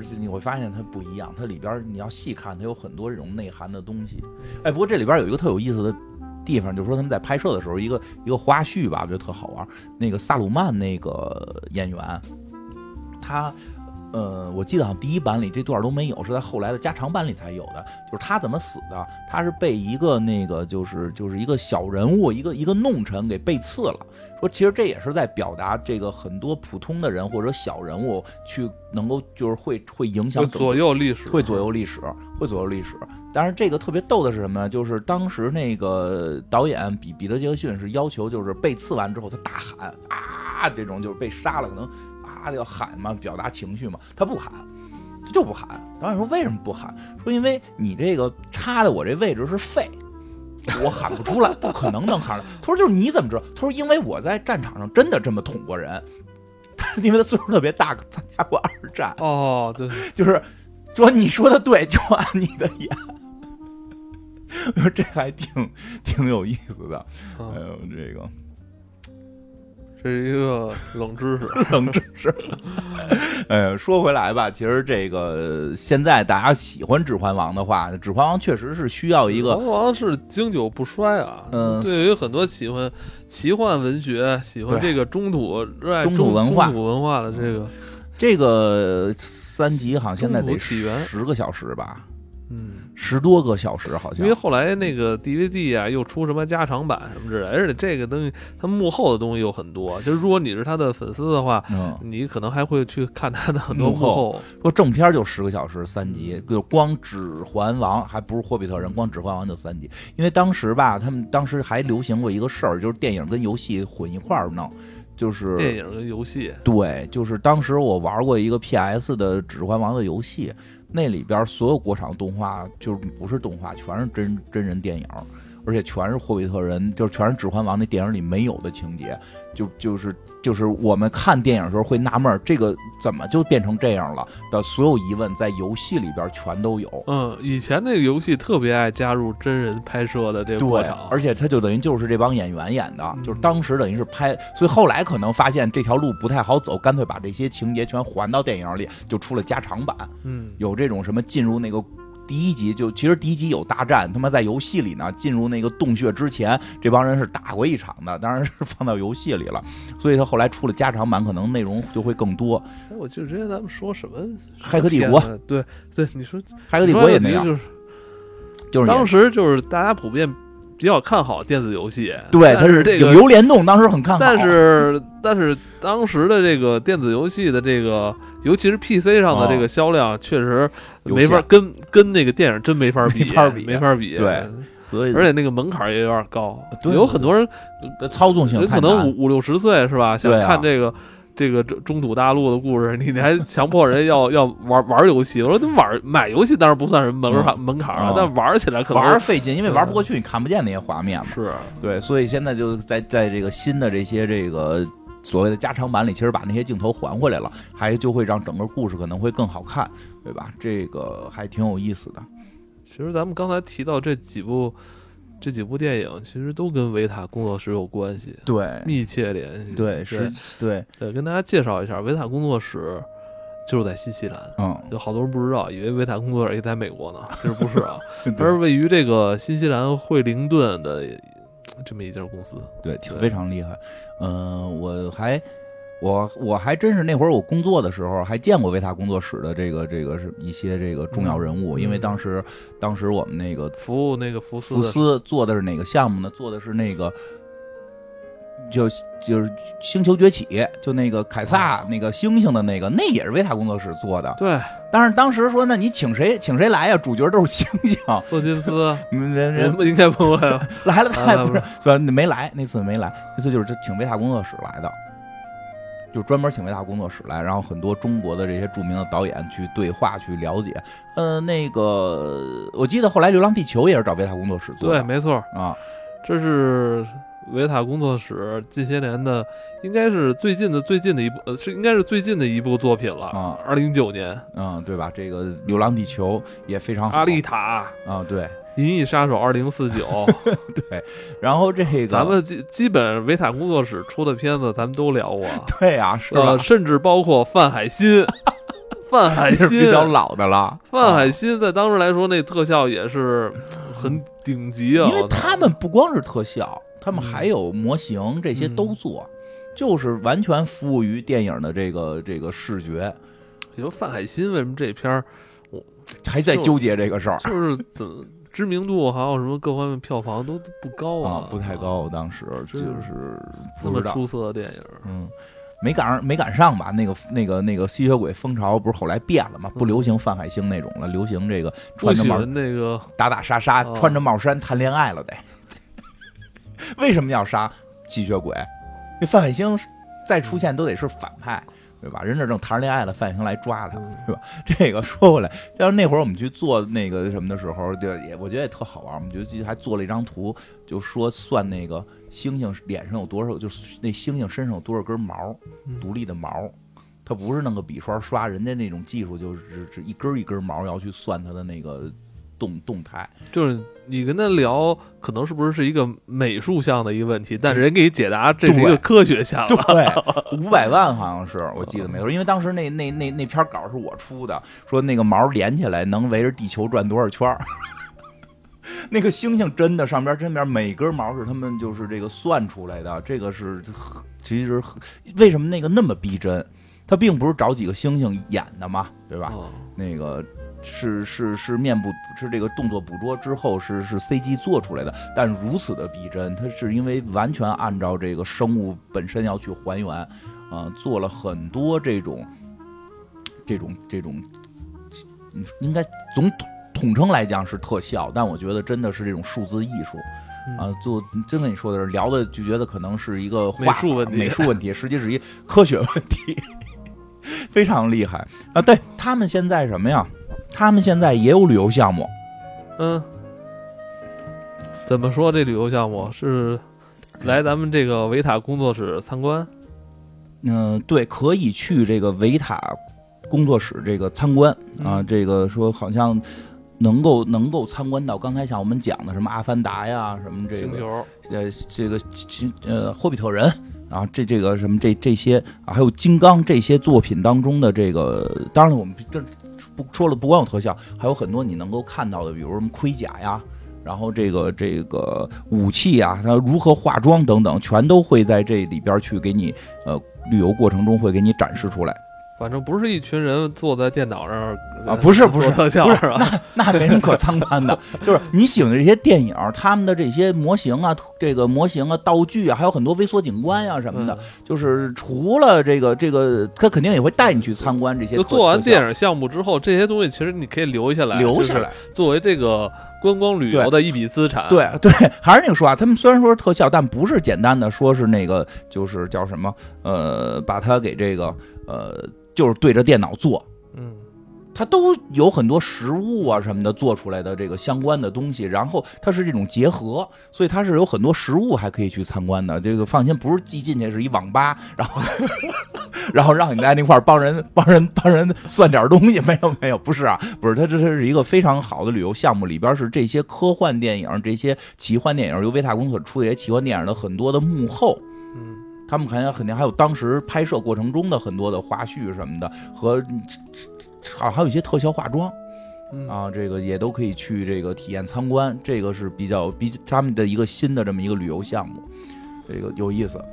S2: 其实你会发现它不一样，它里边你要细看，它有很多这种内涵的东西。哎，不过这里边有一个特有意思的地方，就是说他们在拍摄的时候，一个一个花絮吧，我觉得特好玩。那个萨鲁曼那个演员，他。呃，我记得好像第一版里这段都没有，是在后来的加长版里才有的。就是他怎么死的？他是被一个那个就是就是一个小人物，一个一个弄臣给背刺了。说其实这也是在表达这个很多普通的人或者小人物去能够就是会会影响
S1: 会左右历史，
S2: 会左右历史，会左右历史。但是这个特别逗的是什么呢？就是当时那个导演比彼得杰克逊是要求，就是被刺完之后他大喊啊，这种就是被杀了可能。他要喊嘛，表达情绪嘛，他不喊，他就不喊。导演说为什么不喊？说因为你这个插的我这位置是肺，我喊不出来，不可能能喊出来。他说就是你怎么知道？他说因为我在战场上真的这么捅过人，因为他岁数特别大，参加过二战。
S1: 哦，对，
S2: 就是说你说的对，就按你的演。我说这还挺挺有意思的，还有这个。
S1: 这是一个冷知识，
S2: 冷知识。哎，说回来吧，其实这个现在大家喜欢《指环王》的话，《指环王》确实是需要一个。
S1: 指环王是经久不衰啊。
S2: 嗯，
S1: 对于很多喜欢奇幻文学、喜欢这个中土、热爱
S2: 中
S1: 土
S2: 文化、
S1: 中土文化的这个，
S2: 这个三集好像现在得
S1: 起源
S2: 十个小时吧，
S1: 嗯。
S2: 十多个小时好像。
S1: 因为后来那个 DVD 啊，又出什么加长版什么之类的，而且这个东西它幕后的东西有很多。就是如果你是他的粉丝的话，
S2: 嗯，
S1: 你可能还会去看他的很多
S2: 幕
S1: 幕后。
S2: 说正片就十个小时三集，就光《指环王》还不是《霍比特人》，光《指环王》就三集。因为当时吧，他们当时还流行过一个事儿，就是电影跟游戏混一块儿弄，就是
S1: 电影跟游戏，
S2: 对，就是当时我玩过一个 PS 的《指环王》的游戏，那里边所有国产动画就不是动画，全是真真人电影，而且全是霍比特人，就是全是《指环王》那电影里没有的情节，就就是就是我们看电影的时候会纳闷，这个怎么就变成这样了的所有疑问，在游戏里边全都有。
S1: 嗯，以前那个游戏特别爱加入真人拍摄的这个过
S2: 对
S1: 程，，
S2: 而且它就等于就是这帮演员演的，
S1: 嗯
S2: 就是当时等于是拍，所以后来可能发现这条路不太好走，干脆把这些情节全还到电影里，就出了加长版。
S1: 嗯，
S2: 有这种什么进入那个第一集就其实第一集有大战，他妈在游戏里呢，进入那个洞穴之前，这帮人是打过一场的，当然是放到游戏里了，所以他后来出了加长版，可能内容就会更多。
S1: 哎我就之前咱们说什么
S2: 骇客帝国
S1: 对对，你说
S2: 骇客帝国也那样，
S1: 就是
S2: 就是
S1: 当时就是大家普遍比较看好电子游戏，
S2: 对，它
S1: 是这个
S2: 影流联动，当时很看好，
S1: 但是但是当时的这个电子游戏的这个，尤其是 PC 上的这个销量，确实没法
S2: 限。
S1: 跟跟那个电影真没法比，
S2: 没法比。
S1: 没法比。
S2: 对，所以
S1: 而且那个门槛也有点高，
S2: 对。
S1: 有很多人
S2: 操纵性
S1: 可能五五六十岁是吧？想看这个这个中中土大陆的故事，你 你还强迫人要要玩玩游戏。我说你玩买游戏当然不算什么门槛、门槛啊，但玩起来可能
S2: 玩费劲，因为玩不过去，你看不见那些画面嘛。
S1: 是。
S2: 对，所以现在就在在这个新的这些这个所谓的加长版里，其实把那些镜头还回来了，还就会让整个故事可能会更好看，对吧？这个还挺有意思的。
S1: 其实咱们刚才提到这几部。这几部电影其实都跟维塔工作室有关系，
S2: 对，
S1: 密切联系。
S2: 对，是，对，
S1: 对，跟大家介绍一下，维塔工作室就是在新西兰。
S2: 嗯，
S1: 有好多人不知道，以为维塔工作室也在美国呢，其实不是啊，它是位于这个新西兰惠灵顿的这么一家公司。
S2: 对，非常厉害。嗯，我还。我我还真是那会儿我工作的时候还见过维塔工作室的这个这个是一些这个重要人物，因为当时当时我们那个
S1: 服务那个福斯
S2: 福斯做的是哪个项目呢？做的是那个就就是星球崛起，就那个凯撒那个星星的那个，那也是维塔工作室做的。
S1: 对，
S2: 但是当时说，那你请谁请谁来呀？主角都是星星，
S1: 瑟金斯
S2: 人人
S1: 应该不会
S2: 来了，他也不是，虽然没来，那次没来，那次就是请维塔工作室来的。就专门请维塔工作室来，然后很多中国的这些著名的导演去对话、去了解。呃，那个我记得后来《流浪地球》也是找维塔工作室做
S1: 的，对，没错
S2: 啊。
S1: 这是维塔工作室近些年的，应该是最近的最近的一部，呃，是应该是最近的一部作品了
S2: 啊。
S1: 二零一九年，
S2: 嗯，对吧？这个《流浪地球》也非常好。
S1: 阿丽塔
S2: 啊，对。
S1: 《银翼杀手二零四九》
S2: 对，然后这个
S1: 咱们基基本维塔工作室出的片子，咱们都聊过。
S2: 对呀，是吧？
S1: 甚至包括范海辛，范海辛
S2: 比较老的了。
S1: 范海辛在当时来说，那特效也是很顶级啊。
S2: 因为他们不光是特效，他们还有模型，这些都做，就是完全服务于电影的这个这个视觉。
S1: 你说范海辛为什么这片儿，我
S2: 还在纠结这个事儿，
S1: 就是怎么？知名度还有什么各方面票房都不高
S2: 啊，不太高。当时就是
S1: 这么出色的电影，
S2: 嗯，没赶上，没赶上吧？那个那个那个吸血鬼风潮不是后来变了吗？不流行范海辛那种了，流行这个穿着帽
S1: 那个
S2: 打打杀杀，穿着帽衫谈恋爱了得。为什么要杀吸血鬼？那范海辛再出现都得是反派。对吧？人这正谈恋爱了，范星来抓他，是吧？这个说回来，就是那会儿我们去做那个什么的时候，就也我觉得也特好玩。我们就还做了一张图，就说算那个猩猩脸上有多少，就是那猩猩身上有多少根毛，独立的毛。他不是弄个笔刷刷，人家那种技术就是只一根一根毛要去算他的那个。动动态
S1: 就是你跟他聊，可能是不是是一个美术项的一个问题，但是人给你解答，这是一个科学项。
S2: 对，五百万好像是我记得没错，因为当时那那那那篇稿是我出的，说那个毛连起来能围着地球转多少圈 那个星星真的上边真边每根毛是他们就是这个算出来的，这个是其实为什么那个那么逼真？他并不是找几个星星演的嘛，对吧？那个。是是是面部是这个动作捕捉之后是是 CG 做出来的，但如此的逼真，它是因为完全按照这个生物本身要去还原，啊，做了很多这种这种这种，应该总统统称来讲是特效，但我觉得真的是这种数字艺术，啊，就真跟你说的是聊的就觉得可能是一个
S1: 美术问题，
S2: 美术问题，实际是一科学问题，非常厉害啊！对他们现在什么呀？他们现在也有旅游项目，
S1: 嗯，怎么说这旅游项目是来咱们这个维塔工作室参观？
S2: 嗯，对，可以去这个维塔工作室这个参观啊。这个说好像能够能够参观到刚才像我们讲的什么阿凡达呀，什么这个呃这个呃霍比特人啊，这这个什么这这些啊，还有金刚这些作品当中的这个，当然了，我们这。不说了，不光有特效，还有很多你能够看到的，比如什么盔甲呀，然后这个这个武器呀，它如何化妆等等，全都会在这里边去给你，呃，旅游过程中会给你展示出来。
S1: 反正不是一群人坐在电脑上
S2: 啊，不是不是
S1: 不是，
S2: 那那没什么可参观的。就是你喜欢的这些电影，他们的这些模型啊，这个模型啊，道具啊，还有很多微缩景观呀什么的。就是除了这个这个，他肯定也会带你去参观这些。
S1: 就做完电影项目之后，这些东西其实你可以留下来，
S2: 留下来
S1: 作为这个观光旅游的一笔资产。
S2: 对对，还是那个说啊，他们虽然说是特效，但不是简单的说是那个，就是叫什么呃，把它给这个呃，就是对着电脑做。
S1: 嗯。
S2: 它都有很多实物啊什么的做出来的这个相关的东西，然后它是这种结合，所以它是有很多实物还可以去参观的。这个放心，不是寄进去是一网吧，然后 然后让你在那块帮人帮人帮人算点东西，没有没有，不是啊，不是，它这是一个非常好的旅游项目，里边是这些科幻电影、这些奇幻电影，由维塔公司出的这些奇幻电影的很多的幕后，
S1: 嗯，
S2: 他们肯定肯定还有当时拍摄过程中的很多的花絮什么的和。好，还有一些特效化妆，啊，这个也都可以去这个体验参观，这个是比较比他们的一个新的这么一个旅游项目，这个有意思。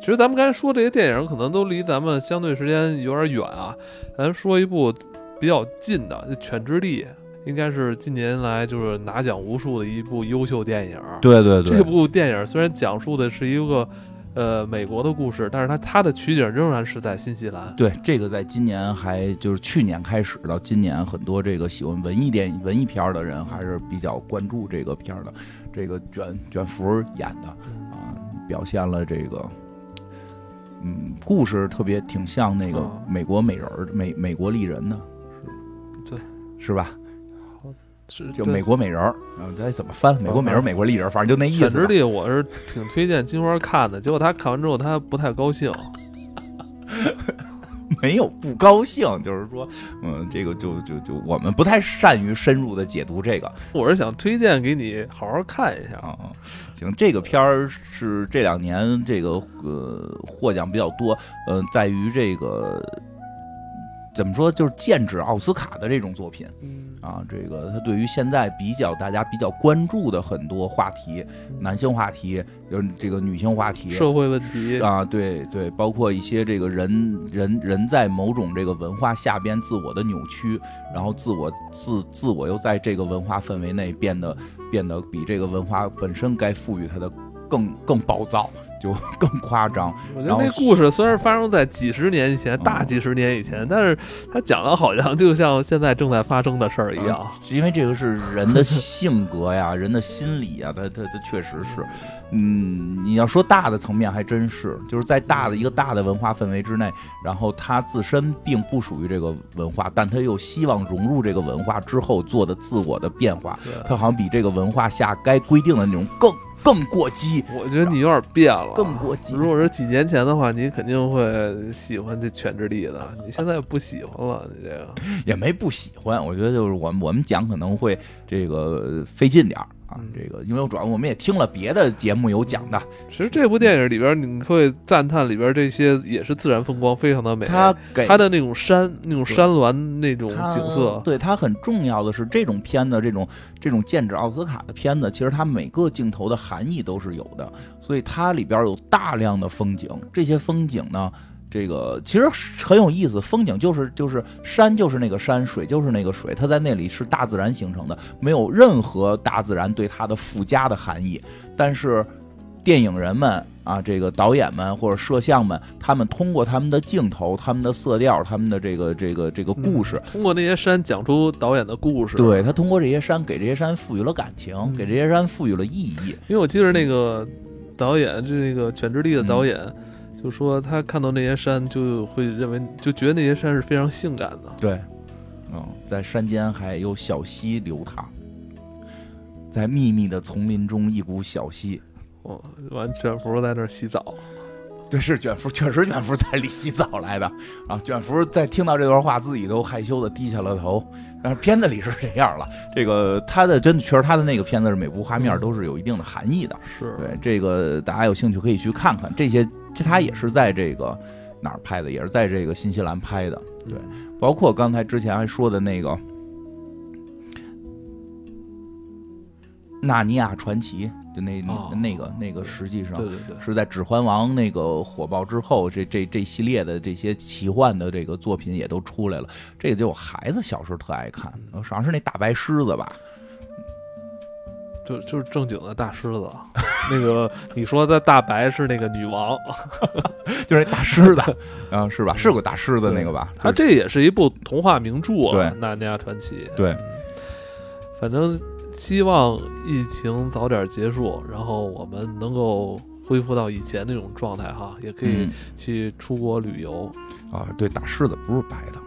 S1: 其实咱们刚才说这些电影，可能都离咱们相对时间有点远啊。咱说一部比较近的《犬之力》，应该是近年来就是拿奖无数的一部优秀电影。
S2: 对对对，
S1: 这部电影虽然讲述的是一个。呃，美国的故事，但是它它的取景仍然是在新西兰。
S2: 对，这个在今年还就是去年开始到今年，很多这个喜欢文艺电影、文艺片的人还是比较关注这个片的。这个卷卷福演的啊，表现了这个，嗯，故事特别挺像那个美国美人儿、美美国丽人的，
S1: 是，对，
S2: 是吧？
S1: 是
S2: 就美国美人儿，嗯，该怎么翻？美国美人，美国丽人，反正就那意思。
S1: 犬之力我是挺推荐金花看的，结果他看完之后他不太高兴。
S2: 没有不高兴，就是说，嗯，这个就就就我们不太善于深入的解读这个。
S1: 我是想推荐给你好好看一下
S2: 啊。行，这个片儿是这两年这个呃获奖比较多，嗯，在于这个。怎么说？就是剑指奥斯卡的这种作品，啊，这个他对于现在比较大家比较关注的很多话题，男性话题，就是这个女性话题，
S1: 社会问题
S2: 啊，对对，包括一些这个人人人在某种这个文化下边自我的扭曲，然后自我自自我又在这个文化氛围内变得变得比这个文化本身该赋予它的更更暴躁。就更夸张。
S1: 我觉得那故事虽然发生在几十年以前，大几十年以前，但是他讲的好像就像现在正在发生的事儿一样。
S2: 因为这个是人的性格呀，人的心理呀，他他他确实是。嗯，你要说大的层面还真是，就是在大的一个大的文化氛围之内，然后他自身并不属于这个文化，但他又希望融入这个文化之后做的自我的变化，他好像比这个文化下该规定的那种更。更过激，
S1: 我觉得你有点变了。
S2: 更过激。
S1: 如果是几年前的话，你肯定会喜欢这犬之力的。你现在不喜欢了，你这个
S2: 也没不喜欢。我觉得就是我们我们讲可能会这个费劲点儿。啊，这个因为主要我们也听了别的节目有讲的。
S1: 其实这部电影里边，你会赞叹里边这些也是自然风光，非常的美。
S2: 它给
S1: 它的那种山、那种山峦、那种景色，
S2: 对它很重要的是，这种片子，这种这种剑指奥斯卡的片子，其实它每个镜头的含义都是有的，所以它里边有大量的风景，这些风景呢。这个其实很有意思，风景就是就是山就是那个山，水就是那个水，它在那里是大自然形成的，没有任何大自然对它的附加的含义。但是电影人们啊，这个导演们或者摄像们，他们通过他们的镜头、他们的色调、他们的这个这个这个故事，
S1: 通过那些山讲出导演的故事。
S2: 对他通过这些山给这些山赋予了感情，给这些山赋予了意义。
S1: 因为我记得那个导演，就那个《犬之力》的导演。就说他看到那些山，就会认为就觉得那些山是非常性感的。
S2: 对，嗯，在山间还有小溪流淌，在密密的丛林中，一股小溪。
S1: 哦，完卷福在那儿洗澡。
S2: 对，是卷福，确实卷福在里洗澡来的。啊，卷福在听到这段话，自己都害羞的低下了头。但是片子里是这样了，这个他的真的确实他的那个片子是每部画面都是有一定的含义的。
S1: 是
S2: 对这个大家有兴趣可以去看看这些。其他也是在这个哪儿拍的，也是在这个新西兰拍的。对，包括刚才之前还说的那个《纳尼亚传奇》，就那那个那个，实际上
S1: 对对对，
S2: 是在《指环王》那个火爆之后，这这这系列的这些奇幻的这个作品也都出来了。这个就我孩子小时候特爱看，好像是那大白狮子吧。
S1: 就就是正经的大狮子，那个你说的大白是那个女王，
S2: 就是大狮子，啊是吧？是个大狮子那个吧？
S1: 它这也是一部童话名著，
S2: 啊，《
S1: 纳尼亚传奇》。
S2: 对，
S1: 反正希望疫情早点结束，然后我们能够恢复到以前那种状态哈，也可以
S2: 嗯
S1: 去出国旅游。
S2: 啊，对，大狮子不是白的。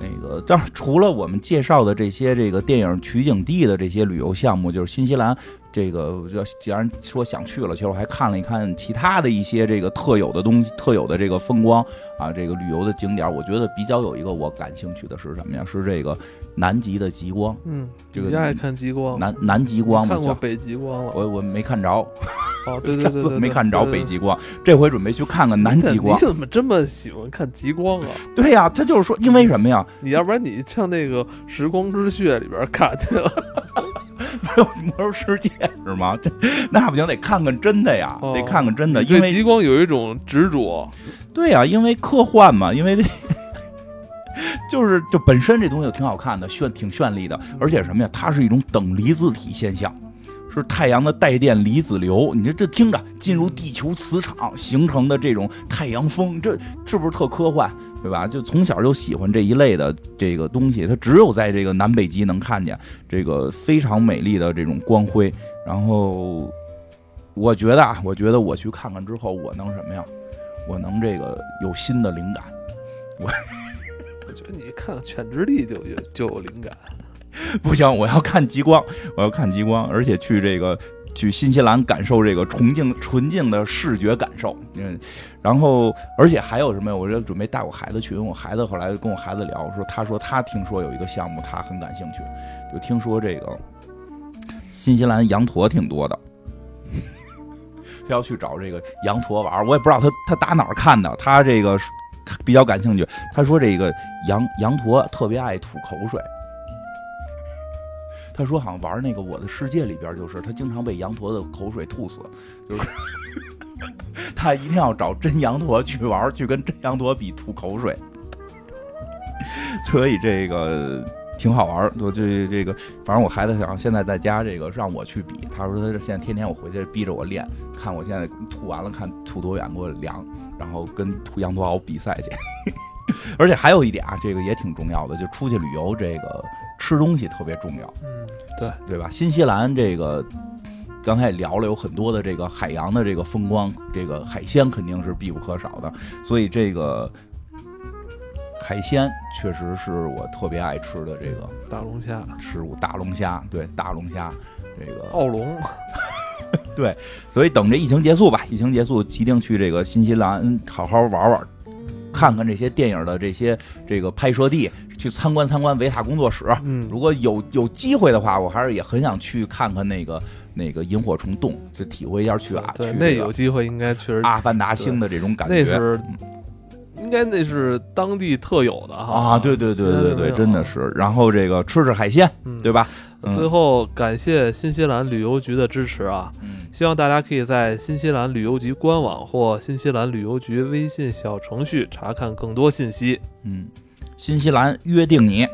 S2: 那个，当然，除了我们介绍的这些这个电影取景地的这些旅游项目，就是新西兰这个，要既然说想去了，其实我还看了一看其他的一些这个特有的东西、特有的这个风光啊，这个旅游的景点，我觉得比较有一个我感兴趣的是什么呀？是这个南极的极光，
S1: 嗯，
S2: 这个
S1: 你爱看极光？
S2: 南南极光。
S1: 看过北极光了？
S2: 我我没看着，
S1: 哦，对对对对，
S2: 没看着北。极光，这回准备去看看南极光
S1: 你。怎么这么喜欢看极光啊？
S2: 对呀、他就是说，因为什么呀？
S1: 你要不然你上那个《时光之穴》里边看去了，
S2: 没有魔兽世界是吗？这那不行，得看看真的呀，
S1: 哦
S2: 得看看真的，因为
S1: 极光有一种执着。
S2: 对呀、因为科幻嘛，因为这就是就本身这东西就挺好看的，炫挺绚丽的，而且什么呀，它是一种等离子体现象。是太阳的带电离子流，你这这听着进入地球磁场形成的这种太阳风，这是不是特科幻？对吧？就从小就喜欢这一类的这个东西，它只有在这个南北极能看见这个非常美丽的这种光辉。然后，我觉得啊，我觉得我去看看之后，我能什么呀？我能这个有新的灵感。
S1: 我你看《犬之力》就有就有灵感。
S2: 不行，我要看极光，我要看极光，而且去这个去新西兰感受这个纯净纯净的视觉感受。嗯，然后而且还有什么呀？我这准备带我孩子去，因为我孩子后来跟我孩子聊说，他说他听说有一个项目，他很感兴趣，就听说这个新西兰羊驼挺多的。他要去找这个羊驼玩，我也不知道他他打哪儿看的，他这个比较感兴趣。他说这个羊羊驼特别爱吐口水，他说好像玩那个《我的世界》里边，就是他经常被羊驼的口水吐死，就是 他一定要找真羊驼去玩，去跟真羊驼比吐口水，所以这个挺好玩。我这这个，反正我孩子想现在在家这个让我去比，他说他现在天天我回去逼着我练，看我现在吐完了看吐多远给我量，然后跟吐羊驼好比赛去。而且还有一点啊，这个也挺重要的，就出去旅游，这个吃东西特别重要。
S1: 嗯，对，
S2: 对吧？新西兰这个刚才也聊了，有很多的这个海洋的这个风光，这个海鲜肯定是必不可少的，所以这个海鲜确实是我特别爱吃的这个
S1: 大龙虾、
S2: 食物，大龙虾，对，大龙虾，这个，
S1: 澳龙，对
S2: 所以等这疫情结束吧，疫情结束一定去这个新西兰好好玩玩。看看这些电影的这些这个拍摄地，去参观参观维塔工作室，
S1: 嗯，
S2: 如果有有机会的话，我还是也很想去看看那个那个萤火虫洞，就体会一下去啊，
S1: 对，
S2: 去这个
S1: 那有机会应该确实，
S2: 阿凡达星的这种感觉。
S1: 那是应该那是当地特有的哈
S2: 啊！对对对对对，真的是。然后这个吃吃海鲜，
S1: 嗯，
S2: 对吧？嗯
S1: 最后感谢新西兰旅游局的支持啊！
S2: 嗯
S1: 希望大家可以在新西兰旅游局官网或新西兰旅游局微信小程序查看更多信息。
S2: 嗯，新西兰约定你。